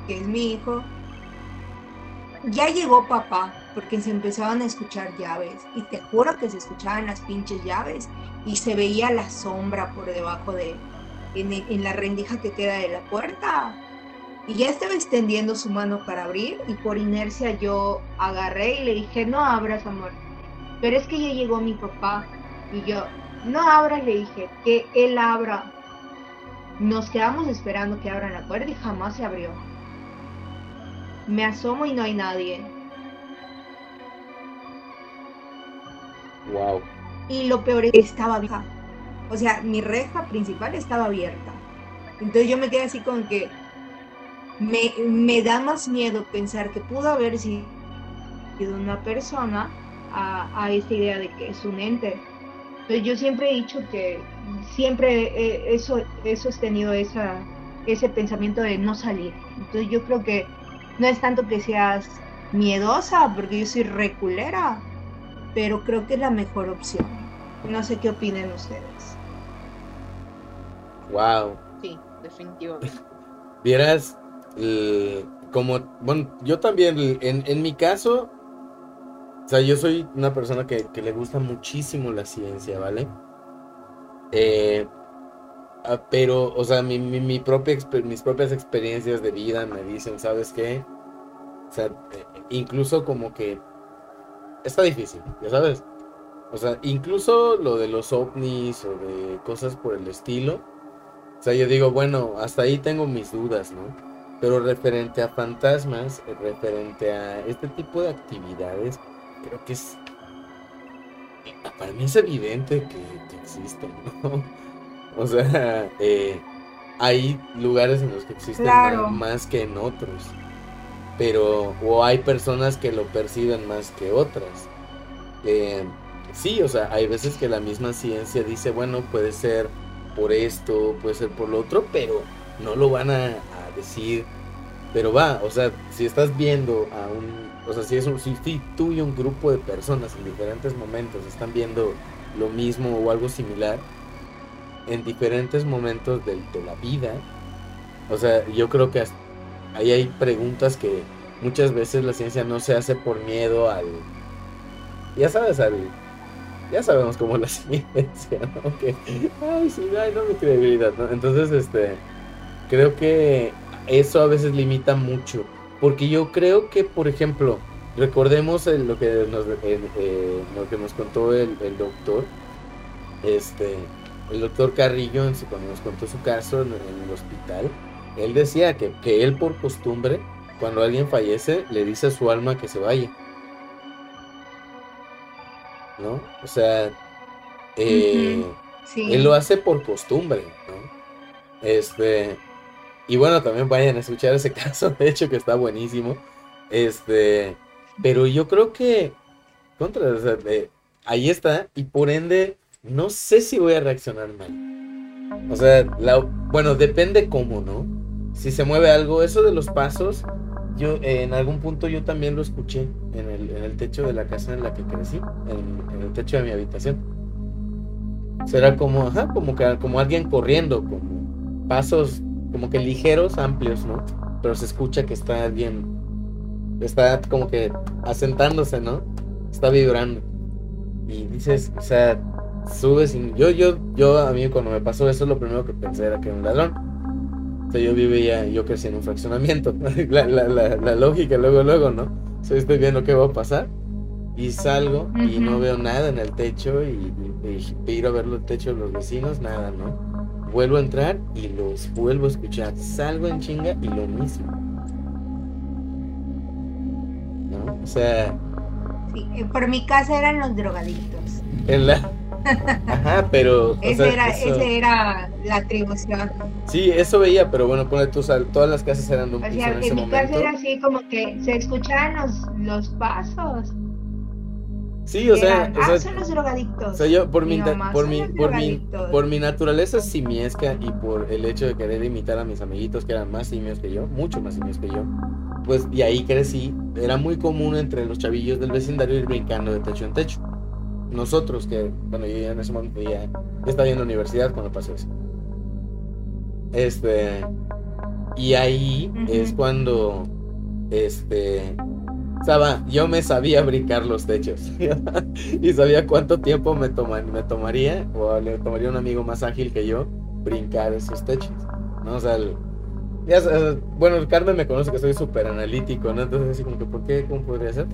que es mi hijo. Ya llegó papá, porque se empezaban a escuchar llaves. Y te juro que se escuchaban las pinches llaves. Y se veía la sombra por debajo de, en, en la rendija que queda de la puerta. Y ya estaba extendiendo su mano para abrir y por inercia yo agarré y le dije, no abras, amor. Pero es que ya llegó mi papá. Y yo, no abras, le dije, que él abra. Nos quedamos esperando que abran la puerta y jamás se abrió. Me asomo y no hay nadie. Wow. Y lo peor es que estaba abierta. O sea, mi reja principal estaba abierta. Entonces yo me quedé así con que me, me da más miedo pensar que pudo haber sido una persona a, a esta idea de que es un ente yo siempre he dicho que siempre eso, eso he tenido esa, ese pensamiento de no salir. Entonces yo creo que no es tanto que seas miedosa, porque yo soy reculera, pero creo que es la mejor opción. No sé qué opinen ustedes. Wow. Sí, definitivamente. Vieras, como, bueno, yo también, en, en mi caso, o sea, yo soy una persona que, le gusta muchísimo la ciencia, ¿vale? Eh, ah, pero, o sea, mi, mi, propia, mis propias experiencias de vida me dicen, ¿sabes qué? O sea, eh, incluso como que está difícil, ya sabes. O sea, incluso lo de los ovnis o de cosas por el estilo. O sea, yo digo, bueno, hasta ahí tengo mis dudas, ¿no? Pero referente a fantasmas, referente a este tipo de actividades, creo que es. Para mí es evidente que, existen, ¿no? [laughs] O sea, eh, hay lugares en los que existen más que en otros. Pero, o hay personas que lo perciben más que otras. Eh, sí, o sea, hay veces que la misma ciencia dice, bueno, puede ser por esto, puede ser por lo otro, pero no lo van a decir. Pero va, o sea, si estás viendo a un o sea, si, es un, si tú y un grupo de personas en diferentes momentos están viendo lo mismo o algo similar, en diferentes momentos de, la vida, o sea, yo creo que ahí hay preguntas que muchas veces la ciencia no se hace por miedo al... Ya sabes, al... Ya sabemos cómo la [laughs] ciencia, ¿no? Que, ay, sí, ay, no mi credibilidad, ¿no? Entonces, este, creo que eso a veces limita mucho porque yo creo que, por ejemplo, recordemos lo, que nos, eh, lo que nos contó el, doctor, este, el doctor Carrillo, cuando nos contó su caso en, el hospital, él decía que, que, él por costumbre, cuando alguien fallece, le dice a su alma que se vaya. ¿No? O sea, eh, él lo hace por costumbre, ¿no? Este, y bueno, también vayan a escuchar ese [laughs] caso, de hecho que está buenísimo. Este, pero yo creo que contra, ahí está y por ende no sé si voy a reaccionar mal. O sea, bueno, depende cómo, ¿no? Si se mueve algo, eso de los pasos, yo en algún punto yo también lo escuché en el, techo de la casa en la que crecí, en, el techo de mi habitación. Será como, ajá, como que como alguien corriendo, como pasos como que ligeros, amplios, ¿no? Pero se escucha que está bien, está como que asentándose, ¿no? Está vibrando. Y dices, o sea, subes y yo, yo, yo, a mí cuando me pasó eso, lo primero que pensé era que era un ladrón. O sea, yo vivía, yo crecí en un fraccionamiento. [laughs] la, la, la, lógica, luego, luego, ¿no? O sea, estoy viendo qué va a pasar. Y salgo y no veo nada en el techo y, y, y, a ver el techo de los vecinos, nada, ¿no? Vuelvo a entrar y los vuelvo a escuchar. Salgo en chinga y lo mismo. ¿No? O sea. Sí, eh, por mi casa eran los drogadictos. En la. Ajá, pero. [laughs] Esa era, era la atribución. Sí, eso veía, pero bueno, pone tú, todas las casas eran de un o sea, en, mi casa era así como que se escuchaban los, los pasos. Sí, o sea, Eran, o sea, ah, son los drogadictos. O sea, yo por mi, Mi na- mamá, por mi, por mi, por mi naturaleza simiesca y por el hecho de querer imitar a mis amiguitos que eran más simios que yo, mucho más simios que yo, pues y ahí crecí, era muy común entre los chavillos del vecindario ir brincando de techo en techo. Nosotros que, bueno, yo ya en ese momento ya, estaba en la universidad cuando pasó eso. Este, y ahí es cuando, este, Yo me sabía brincar los techos [laughs] y sabía cuánto tiempo me, toma- me tomaría o le tomaría un amigo más ágil que yo brincar esos techos, ¿no? O sea, el- bueno, Carmen me conoce que soy súper analítico, ¿no? Entonces así como que, ¿por qué? ¿Cómo podría ser?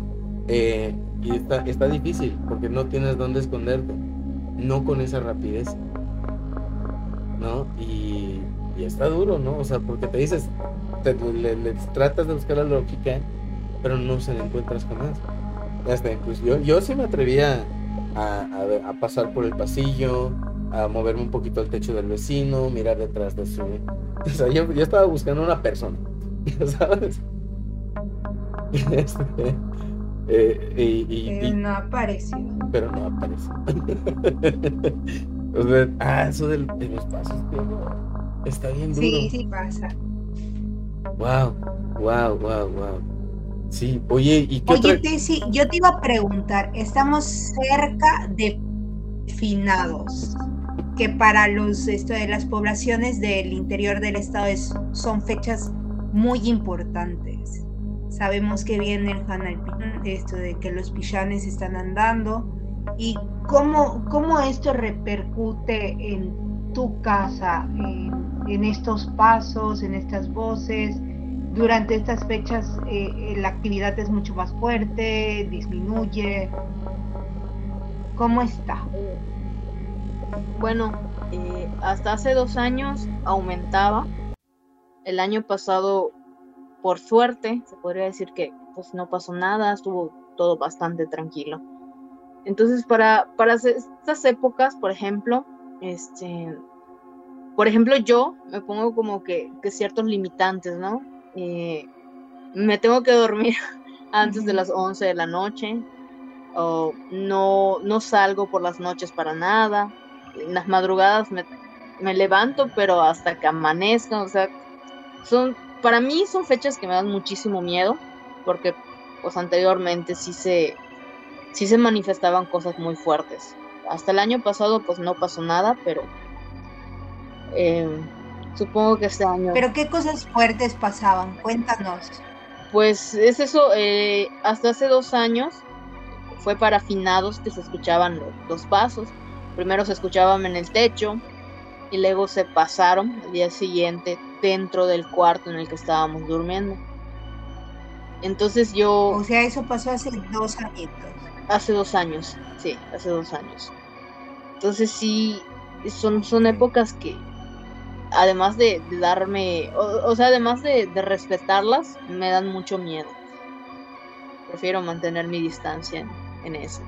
Eh, y está, está difícil porque no tienes dónde esconderte, no con esa rapidez, ¿no? Y, está duro, ¿no? O sea, porque te dices, te- le tratas de buscar la lógica, pero no se la encuentras jamás. Hasta incluso yo, yo sí me atrevía a, a a pasar por el pasillo, a moverme un poquito al techo del vecino, mirar detrás de su... [laughs] O sea, yo, yo estaba buscando una persona, [laughs] ¿sabes? Este, eh, y- y- Pero y- no apareció. pero no [laughs] o sea, ah, eso del- de los pasos, tío, está bien duro. Sí, sí pasa. Wow, wow, wow, wow. Sí, oye, ¿y qué Oye, otra? Tessy, yo te iba a preguntar, estamos cerca de finados, que para los esto de las poblaciones del interior del estado es- son fechas muy importantes. Sabemos que viene el Hanalpin, esto de que los pillanes están andando y cómo, cómo esto repercute en tu casa, en, en estos pasos, en estas voces. Durante estas fechas eh, eh, la actividad es mucho más fuerte, disminuye. ¿Cómo está? Bueno, eh, hasta hace dos años aumentaba. El año pasado, por suerte, se podría decir que pues no pasó nada, estuvo todo bastante tranquilo. Entonces, para, para estas épocas, por ejemplo, este, por ejemplo, yo me pongo como que, que ciertos limitantes, ¿no? Eh, me tengo que dormir [laughs] antes de las 11 de la noche, o no, no salgo por las noches para nada, en las madrugadas me, me levanto, pero hasta que amanezca, o sea, son, para mí son fechas que me dan muchísimo miedo, porque pues anteriormente sí se, sí se manifestaban cosas muy fuertes. Hasta el año pasado pues no pasó nada, pero eh, supongo que este año... Pero qué cosas fuertes pasaban, cuéntanos. Pues es eso, eh, hasta hace dos años fue para finados que se escuchaban lo- los pasos. Primero se escuchaban en el techo y luego se pasaron al día siguiente dentro del cuarto en el que estábamos durmiendo. Entonces yo, O sea, eso pasó hace dos añitos. hace dos años, sí, hace dos años. Entonces sí, son, son épocas que, además de, de darme, o, o sea, además de, de respetarlas, me dan mucho miedo. Prefiero mantener mi distancia en, en eso.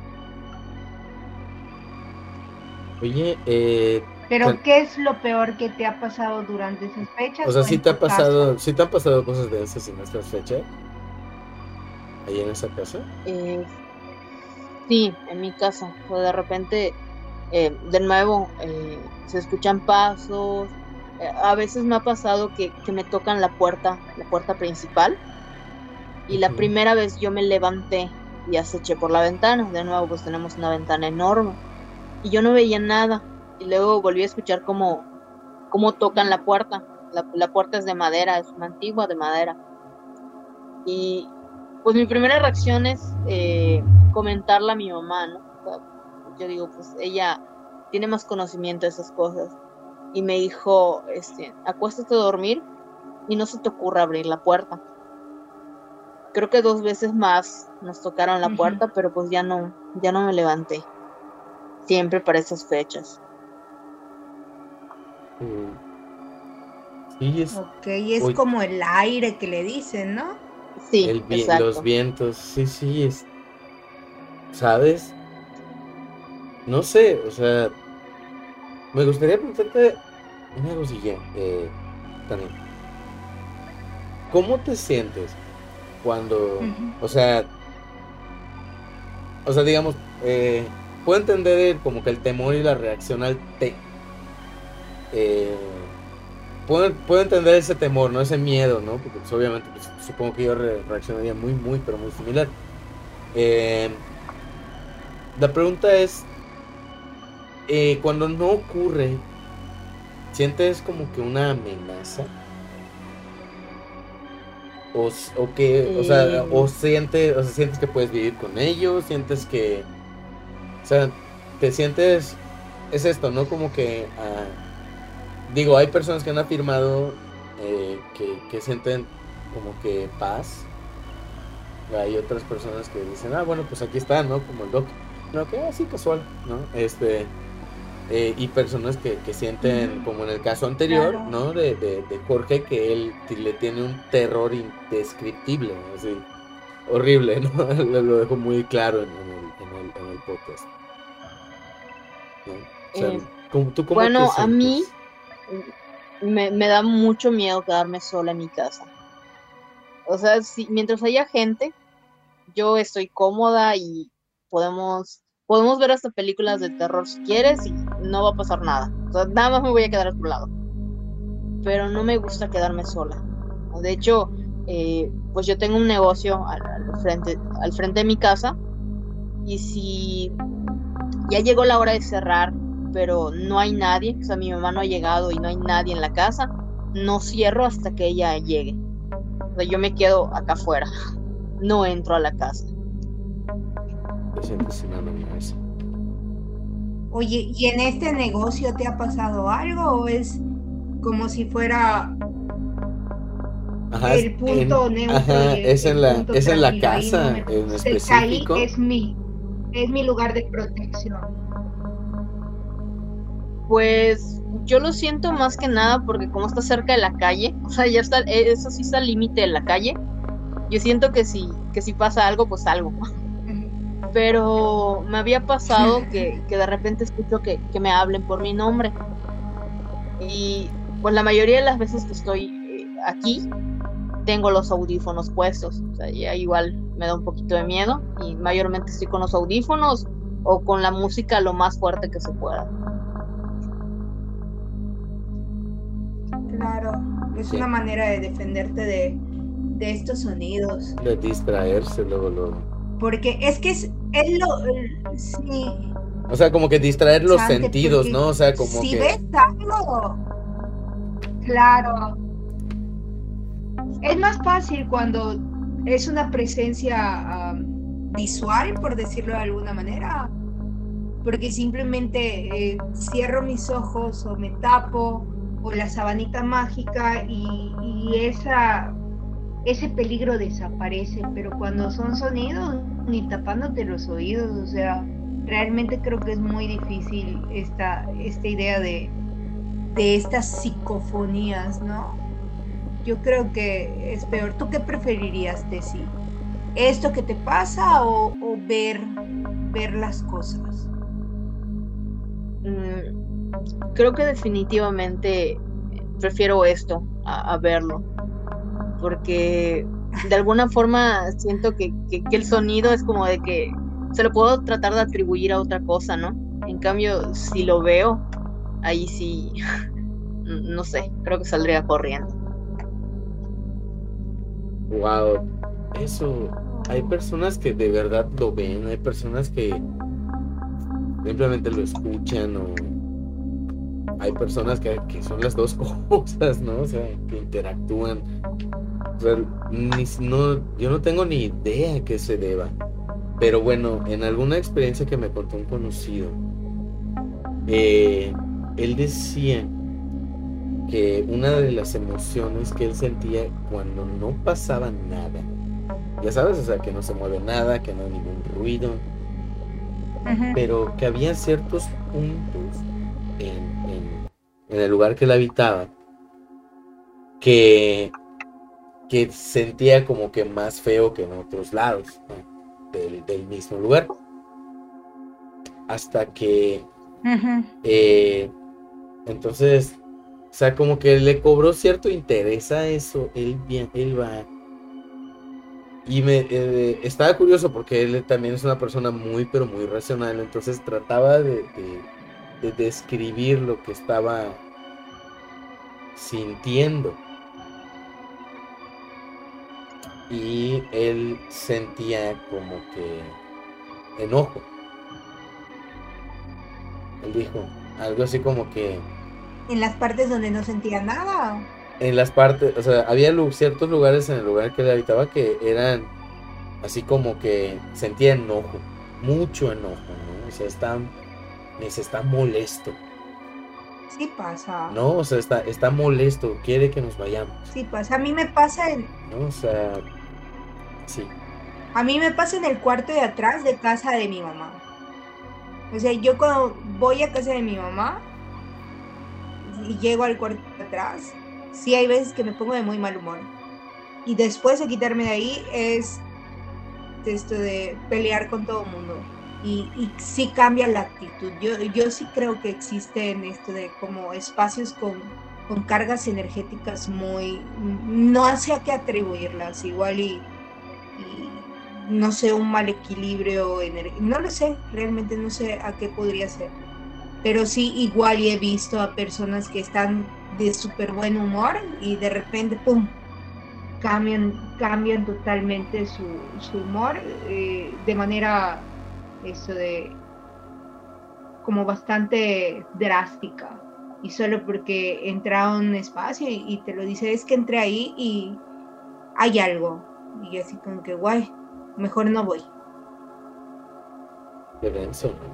Oye, eh, Pero Bueno. ¿qué es lo peor que te ha pasado durante esas fechas? o sea, o sí te ha tu casa? pasado, sí te han pasado cosas de esas en estas fechas, ahí en esa casa. Eh, sí, en mi casa. O de repente, eh, de nuevo, eh, se escuchan pasos. A veces me ha pasado que, que me tocan la puerta, la puerta principal. Y la primera vez yo me levanté y aceché por la ventana. De nuevo, pues tenemos una ventana enorme. Y yo no veía nada. Y luego volví a escuchar cómo, cómo tocan la puerta. La, la puerta es de madera, es una antigua de madera. Y pues mi primera reacción es eh, comentarla a mi mamá, ¿no? O sea, yo digo, pues ella tiene más conocimiento de esas cosas. Y me dijo, este, acuéstate a dormir y no se te ocurra abrir la puerta. Creo que dos veces más nos tocaron la puerta, pero pues ya no, ya no me levanté. Siempre para esas fechas. Sí, es Ok, es Uy. como el aire que le dicen, ¿no? Sí, el vi- exacto. los vientos, sí, sí, es, ¿sabes? No sé, o sea, me gustaría preguntarte una cosilla, eh, también. ¿Cómo te sientes cuando, o sea, o sea, digamos, eh, puedo entender como que el temor y la reacción al té. Eh, puedo, puedo, entender ese temor, ¿no? Ese miedo, ¿no? Porque pues, obviamente pues, supongo que yo reaccionaría muy, muy, pero muy similar. Eh, la pregunta es, eh, cuando no ocurre, ¿sientes como que una amenaza? O, o que, o sea, o sientes, o sea, sientes que puedes vivir con ellos, sientes que, o sea, te sientes, es esto, ¿no? Como que, ah, digo, hay personas que han afirmado eh, que, que sienten como que paz. Hay otras personas que dicen, ah, bueno, pues aquí está, ¿no? Como el doc. No, que así casual, ¿no? Este, eh, y personas que, sienten, como en el caso anterior, ¿no? De, de, Jorge, que él le tiene un terror indescriptible, así, horrible, ¿no? [laughs] Lo dejo muy claro en, el, en, el, podcast. eh, bueno, a mí me, me, da mucho miedo quedarme sola en mi casa. O sea, si, mientras haya gente, yo estoy cómoda y podemos podemos ver hasta películas de terror si quieres y no va a pasar nada. O sea, nada más me voy a quedar a tu lado. Pero no me gusta quedarme sola. De hecho, eh, pues yo tengo un negocio al, frente, al frente de mi casa y si ya llegó la hora de cerrar, pero no hay nadie, o sea, mi mamá no ha llegado y no hay nadie en la casa, no cierro hasta que ella llegue. O sea, yo me quedo acá afuera, [laughs] no entro a la casa. Oye, ¿y en este negocio te ha pasado algo o es como si fuera el punto neutro? es, en la, es en la casa en específico. es mi, es mi lugar de protección. Pues yo lo siento más que nada porque como está cerca de la calle, o sea, ya está, eso sí está al límite de la calle. Yo siento que si, que si pasa algo, pues algo pero me había pasado [laughs] que, de repente escucho que, me hablen por mi nombre. Y pues la mayoría de las veces que estoy eh, aquí, tengo los audífonos puestos. O sea, ya igual me da un poquito de miedo y mayormente estoy con los audífonos o con la música lo más fuerte que se pueda. Claro, es una manera de defenderte de, de estos sonidos. De distraerse luego, luego. Porque es que es, lo. Sí. O sea, como que distraer los sentidos, ¿no? O sea, como si ves algo. Claro. Es más fácil cuando es una presencia visual, por decirlo de alguna manera. Porque simplemente eh, cierro mis ojos o me tapo o la sabanita mágica y, y esa ese peligro desaparece, pero cuando son sonidos, ni tapándote los oídos, o sea, realmente creo que es muy difícil esta, esta idea de, de estas psicofonías, ¿no? Yo creo que es peor. ¿Tú qué preferirías, Tessy? ¿Esto que te pasa o, ver, ver las cosas? Mm, creo que definitivamente prefiero esto a verlo porque de alguna forma siento que, el sonido es como de que se lo puedo tratar de atribuir a otra cosa, ¿no? En cambio, si lo veo, ahí sí, [laughs] no sé, creo que saldría corriendo. Wow, eso, hay personas que de verdad lo ven, hay personas que simplemente lo escuchan o hay personas que, que son las dos [laughs] cosas, ¿no? O sea, que interactúan no, yo no tengo ni idea a qué se deba. Pero bueno, en alguna experiencia que me contó un conocido, eh, él decía que una de las emociones que él sentía cuando no pasaba nada, ya sabes, o sea, que no se mueve nada, que no hay ningún ruido, pero que había ciertos puntos en, en el lugar que él habitaba que que sentía como que más feo que en otros lados del, mismo lugar. Hasta que eh, entonces, o sea, como que le cobró cierto interés a eso. Él, él va Y me eh, estaba curioso porque él también es una persona muy, pero muy racional. Entonces trataba de, de describir lo que estaba sintiendo. Y él sentía como que enojo. Él dijo algo así como que... En las partes donde no sentía nada en las partes, o sea, había ciertos lugares en el lugar que él habitaba que eran así como que sentía enojo, mucho enojo, ¿no? O sea, está, está molesto. Sí pasa. No, o sea, está, está molesto, quiere que nos vayamos. Sí pasa, a mí me pasa en... No, o sea, sí. A mí me pasa en el cuarto de atrás de casa de mi mamá. O sea, yo cuando voy a casa de mi mamá y llego al cuarto de atrás, sí hay veces que me pongo de muy mal humor. Y después de quitarme de ahí es esto de pelear con todo el mundo. Y, sí cambia la actitud. Yo, yo sí creo que existen esto de como espacios con, con cargas energéticas muy... No sé a qué atribuirlas, igual y, no sé, un mal equilibrio, no lo sé, realmente no sé a qué podría ser. Pero sí, igual he visto a personas que están de súper buen humor y de repente, ¡pum!, cambian, cambian totalmente su, su humor eh, de manera, eso de, como bastante drástica. Y solo porque entra a un espacio y, te lo dice, es que entré ahí y hay algo. Y así como que, guay, mejor no voy.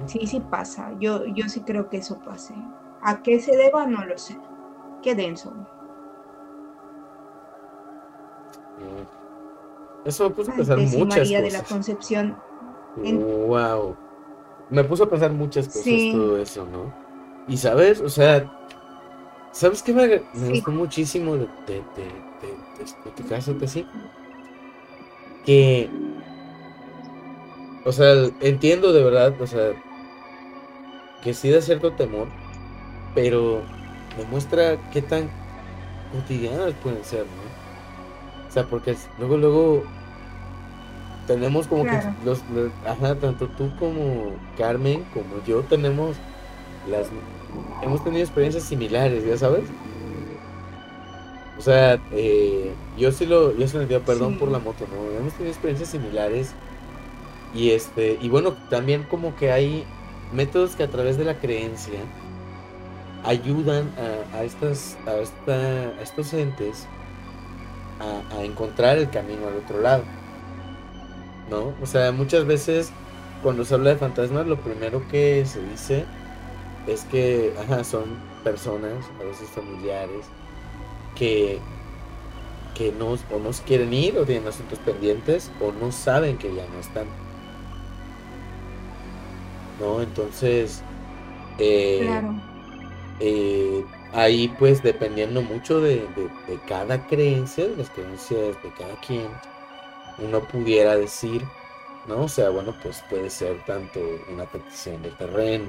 Sí, sí pasa. Yo, yo sí creo que eso pase. ¿A qué se deba? No lo sé. Qué denso. Mm. Eso me puso a pensar muchas María de la Concepción. Wow. Me puso a pensar muchas cosas todo eso, ¿no? Y sabes, o sea, ¿sabes qué me, gustó muchísimo de, de, de, tu caso, sí? Que, o sea, entiendo de verdad, o sea, que sí da cierto temor, pero demuestra qué tan cotidianas pueden ser, ¿no? O sea, porque luego, luego tenemos como que los, ajá, tanto tú como Carmen, como yo, tenemos las, hemos tenido experiencias similares, ya sabes. O sea, eh, yo sí lo, yo sí lo entiendo, perdón por la moto, ¿no? Hemos tenido experiencias similares y este, y bueno, también como que hay métodos que a través de la creencia, ayudan a, estas, a, estos entes a, encontrar el camino al otro lado. ¿No? O sea, muchas veces cuando se habla de fantasmas, lo primero que se dice es que son personas, a veces familiares, que, que no, o no quieren ir o tienen asuntos pendientes o no saben que ya no están. ¿No? Entonces, eh, claro eh, ahí pues dependiendo mucho de, cada creencia, de las creencias de cada quien, uno pudiera decir, ¿no? O sea, bueno, pues puede ser tanto una petición de terreno,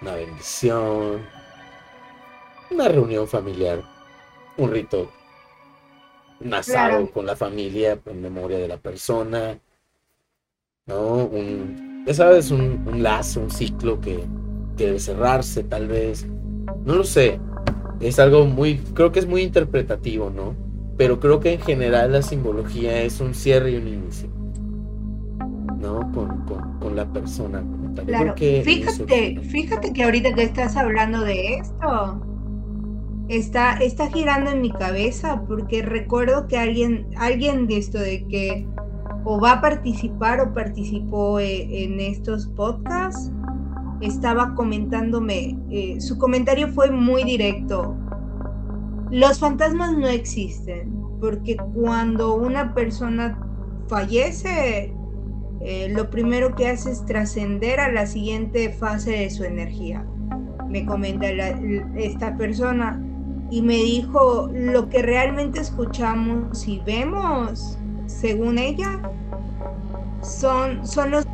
una bendición, una reunión familiar, un rito, un asado con la familia en memoria de la persona, ¿no? Un, ya sabes, un, un lazo, un ciclo que debe cerrarse tal vez no lo sé. Es algo muy, creo que es muy interpretativo, ¿no? Pero creo que en general la simbología es un cierre y un inicio. ¿No? Con, la persona. Claro. Fíjate, fíjate que ahorita que estás hablando de esto, está, está girando en mi cabeza porque recuerdo que alguien, alguien de esto de que o va a participar o participó eh, en estos podcasts estaba comentándome, eh, su comentario fue muy directo. Los fantasmas no existen, porque cuando una persona fallece, eh, lo primero que hace es trascender a la siguiente fase de su energía. Me comenta esta persona y me dijo, lo que realmente escuchamos y vemos, según ella, son, son los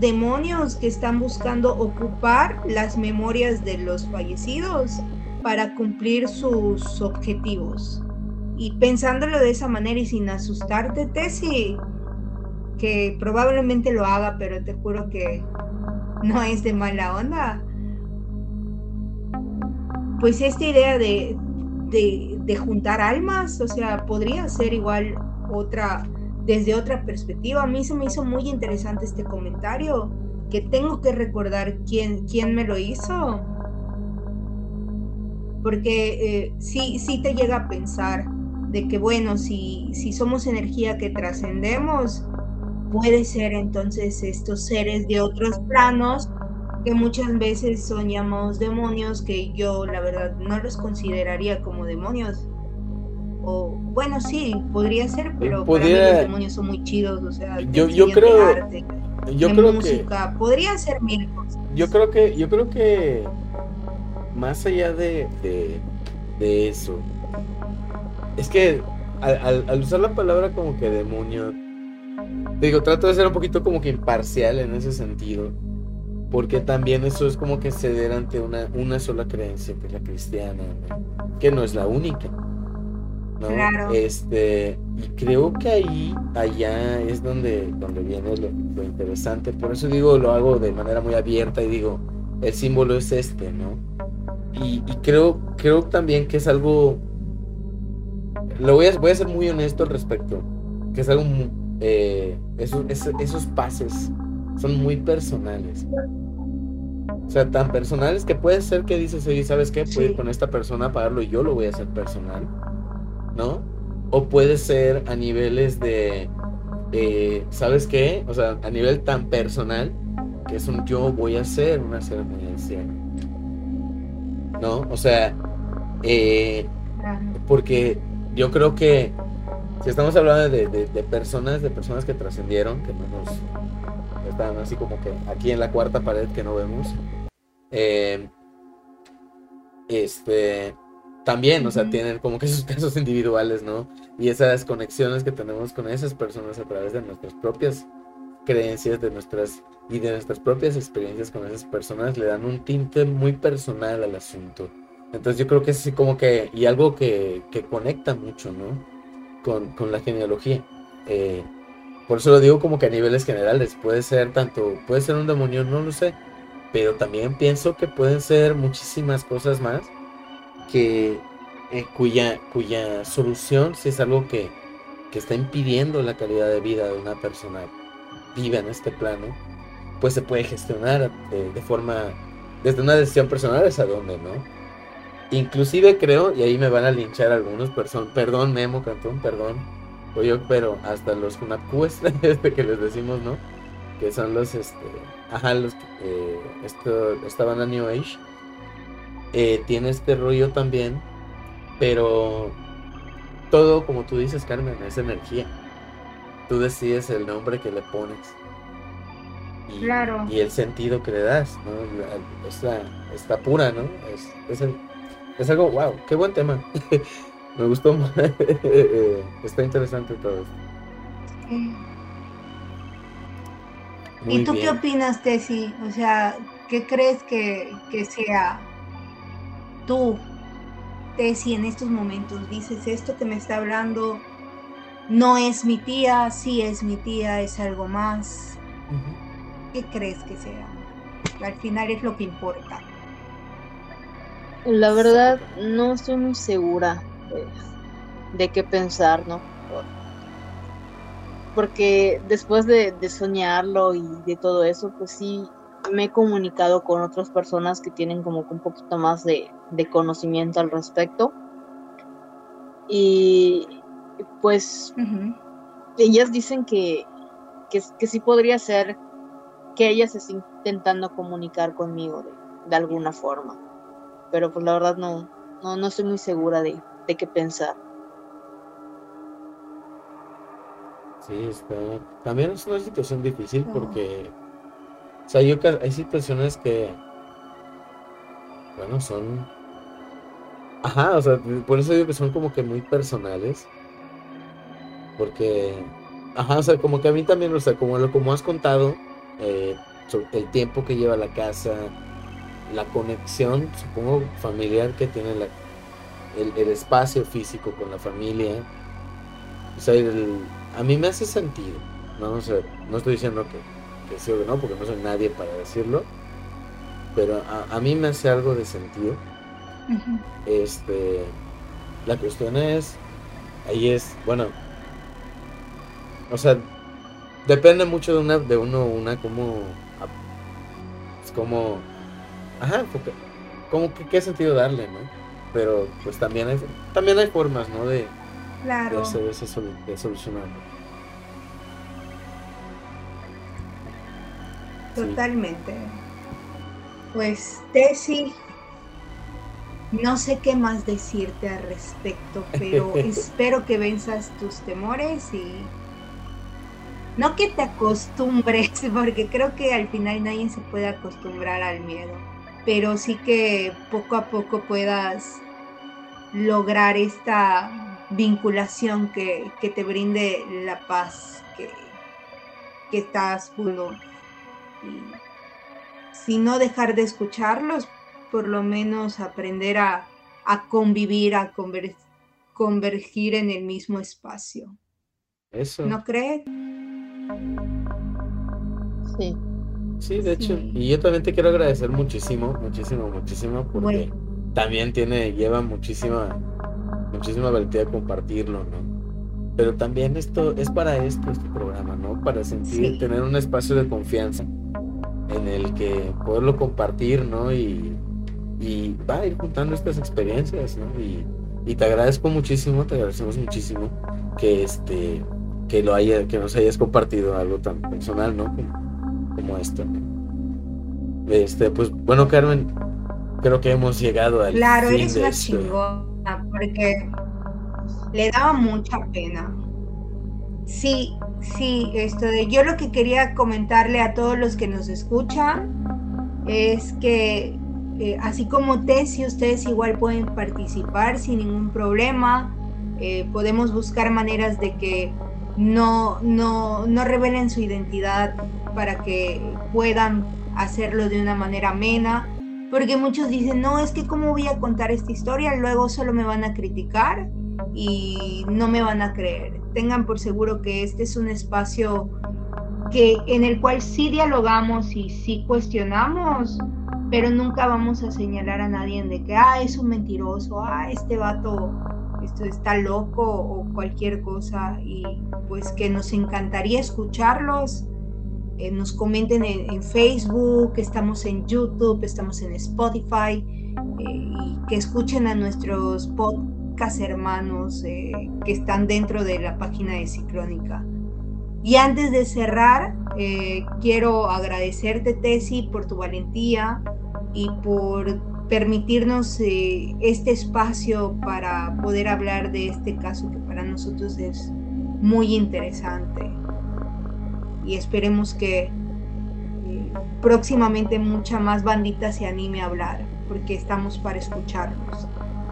demonios que están buscando ocupar las memorias de los fallecidos para cumplir sus objetivos. Y pensándolo de esa manera y sin asustarte, Tessie, que probablemente lo haga, pero te juro que no es de mala onda. Pues esta idea de, de, juntar almas, o sea, podría ser igual otra, desde otra perspectiva. A mí se me hizo muy interesante este comentario, que tengo que recordar quién, quién me lo hizo. Porque eh, sí, sí te llega a pensar de que, bueno, si, si somos energía que trascendemos, puede ser entonces estos seres de otros planos que muchas veces son llamados demonios, que yo la verdad no los consideraría como demonios. O bueno, sí, podría ser, pero para mí los demonios son muy chidos, o sea, yo, yo creo yo creo música, que podrían ser mil cosas. Yo creo que yo creo que más allá de, de, eso, es que al, al usar la palabra como que demonio, digo, trato de ser un poquito como que imparcial en ese sentido. Porque también eso es como que ceder ante una, una sola creencia, que es la cristiana, que no es la única. ¿No? Claro. Este, y creo que ahí, allá es donde, donde viene lo, interesante. Por eso digo, lo hago de manera muy abierta y digo, el símbolo es este, ¿no? Y, creo, creo también que es algo, lo voy a, voy a ser muy honesto al respecto, que es algo eh, esos, esos, pases son muy personales. O sea, tan personales que puede ser que dices, oye, ¿sabes qué? Puedo ir con esta persona a pagarlo y yo lo voy a hacer personal, ¿no? O puede ser a niveles de, eh, ¿sabes qué? O sea, a nivel tan personal que es un yo voy a hacer una ceremonia de ¿No? O sea, eh, porque yo creo que si estamos hablando de, personas, de personas que trascendieron, que no nos están así como que aquí en la cuarta pared que no vemos. Eh, este también, o sea, tienen como que sus [laughs] casos individuales, ¿no? Y esas conexiones que tenemos con esas personas a través de nuestras propias creencias, de nuestras y de nuestras propias experiencias con esas personas le dan un tinte muy personal al asunto. Entonces yo creo que es así como que, y algo que, que conecta mucho, ¿no? con, la genealogía. Eh, por eso lo digo como que a niveles generales. Puede ser tanto, puede ser un demonio, no lo sé. Pero también pienso que pueden ser muchísimas cosas más que eh, cuya, cuya solución, si es algo que, que está impidiendo la calidad de vida de una persona viva en este plano, pues se puede gestionar de, de forma, desde una decisión personal es a dónde, ¿no? Inclusive creo, y ahí me van a linchar algunos, personas, perdón Memo Cantón, perdón, yo, pero hasta los [laughs] este que les decimos, ¿no? Que son los, este, ajá, los, eh, esto, esta banda New Age, eh, tiene este rollo también, pero todo, como tú dices, Carmen, es energía. Tú decides el nombre que le pones. Y, claro. y el sentido que le das, ¿no? Está, está pura, ¿no? Es, es el, es algo, wow, qué buen tema. [laughs] Me gustó. [laughs] Está interesante todo esto. ¿Y tú qué opinas, Tessy? O sea, ¿qué crees que, que sea tú, Tessy, en estos momentos? Dices, esto que me está hablando no es mi tía, sí es mi tía, es algo más. ¿Qué crees que sea? Al final es lo que importa. La verdad, no estoy muy segura de, qué pensar, ¿no? Porque después de, soñarlo y de todo eso, pues sí, me he comunicado con otras personas que tienen como un poquito más de, conocimiento al respecto. Y pues ellas dicen que, que, sí podría ser que ellas se estén intentando comunicar conmigo de alguna forma pero pues la verdad no, no, no estoy muy segura de, de qué pensar. Sí, está. También es una situación difícil porque, o sea, yo, hay situaciones que, bueno, son, ajá, o sea, por eso digo que son como que muy personales, porque, ajá, o sea, como que a mí también, o sea, como, lo, como has contado, eh, el tiempo que lleva la casa, la conexión, supongo, familiar que tiene la, el, espacio físico con la familia. O sea, a mí me hace sentido. no sé, no estoy diciendo que, que sí o que no, porque no soy nadie para decirlo, pero a, mí me hace algo de sentido. Este, la cuestión es, ahí es, bueno, o sea, depende mucho de una, de uno, una como, es como, ajá, como que qué sentido darle, ¿no? Pero pues también hay, también hay formas, ¿no? De, claro. de, de solucionarlo. Totalmente. Pues, Tessy, no sé qué más decirte al respecto, pero [laughs] espero que venzas tus temores y no que te acostumbres, [laughs] porque creo que al final nadie se puede acostumbrar al miedo, pero sí que poco a poco puedas lograr esta vinculación que, te brinde la paz que, que estás buscando si no dejar de escucharlos, por lo menos aprender a, convivir, a convergir en el mismo espacio. Eso. ¿No crees? Sí. Sí, de hecho. Y yo también te quiero agradecer muchísimo, muchísimo, muchísimo, porque también tiene, lleva muchísima, muchísima valentía compartirlo, ¿no? Pero también esto es para esto, este programa, ¿no? Para sentir, tener un espacio de confianza en el que poderlo compartir, ¿no? Y, y va a ir juntando estas experiencias, ¿no? Y, te agradezco muchísimo, te agradecemos muchísimo que este que lo haya, que nos hayas compartido algo tan personal, ¿no? Como, esto. Este, pues bueno, Carmen, creo que hemos llegado al Claro, eres una chingona, porque le daba mucha pena. Sí, Sí, esto de yo lo que quería comentarle a todos los que nos escuchan es que eh, así como Tessy, ustedes igual pueden participar sin ningún problema. Eh, podemos buscar maneras de que no, no, no revelen su identidad para que puedan hacerlo de una manera amena. Porque muchos dicen, no, es que cómo voy a contar esta historia, luego solo me van a criticar y no me van a creer tengan por seguro que este es un espacio que, en el cual sí dialogamos y sí cuestionamos, pero nunca vamos a señalar a nadie de que, ah, es un mentiroso, ah, este vato esto está loco o cualquier cosa y pues que nos encantaría escucharlos. Eh, nos comenten en, Facebook, estamos en YouTube, estamos en Spotify eh, que escuchen a nuestros podcasts hermanos eh, que están dentro de la página de Ciclónica. Y antes de cerrar, eh, quiero agradecerte, Tessy, por tu valentía y por permitirnos eh, este espacio para poder hablar de este caso que para nosotros es muy interesante. Y esperemos que próximamente mucha más bandita se anime a hablar, porque estamos para escucharnos.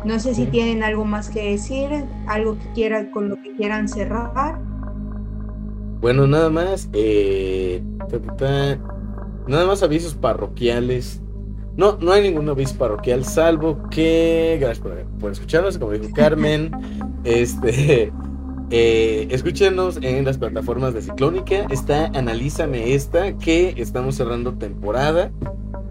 No sé si tienen algo más que decir, algo que quieran, con lo que quieran cerrar. Bueno, nada más, eh, nada más avisos parroquiales. No, no hay ningún aviso parroquial, salvo que, gracias por, escucharnos, como dijo Carmen, [laughs] este, eh, escúchenos en las plataformas de Ciclónica, está Analízame esta, que estamos cerrando temporada.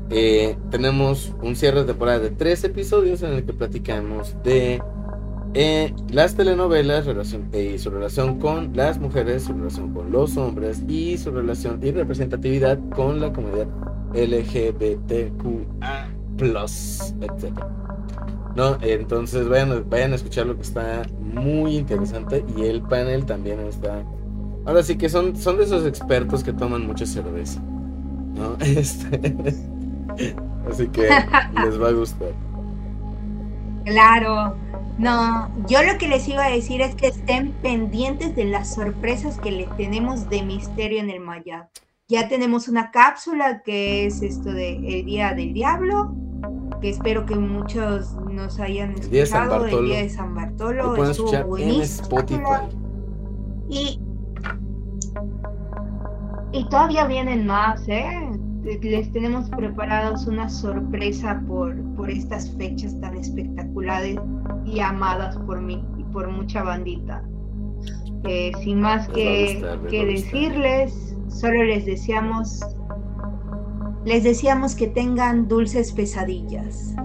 Eh, tenemos un cierre de temporada de tres episodios en el que platicamos de eh, las telenovelas relación, eh, y su relación con las mujeres, su relación con los hombres y su relación y representatividad con la comunidad LGBTQA, etc. ¿No? Entonces vayan, vayan a escuchar lo que está muy interesante y el panel también está. Ahora sí que son, son de esos expertos que toman mucha cerveza. ¿no? [laughs] Este. [laughs] Así que les va a gustar. Claro. No, yo lo que les iba a decir es que estén pendientes de las sorpresas que les tenemos de misterio en el Maya. Ya tenemos una cápsula que es esto de El Día del Diablo, que espero que muchos nos hayan escuchado. El Día de San Bartolo. Estuvo buenísimo. Y, y todavía vienen más, ¿eh? Les tenemos preparados una sorpresa por, por estas fechas tan espectaculares y amadas por mí y por mucha bandita. eh, sin más que, que decirles, solo les deseamos, les deseamos que tengan dulces pesadillas.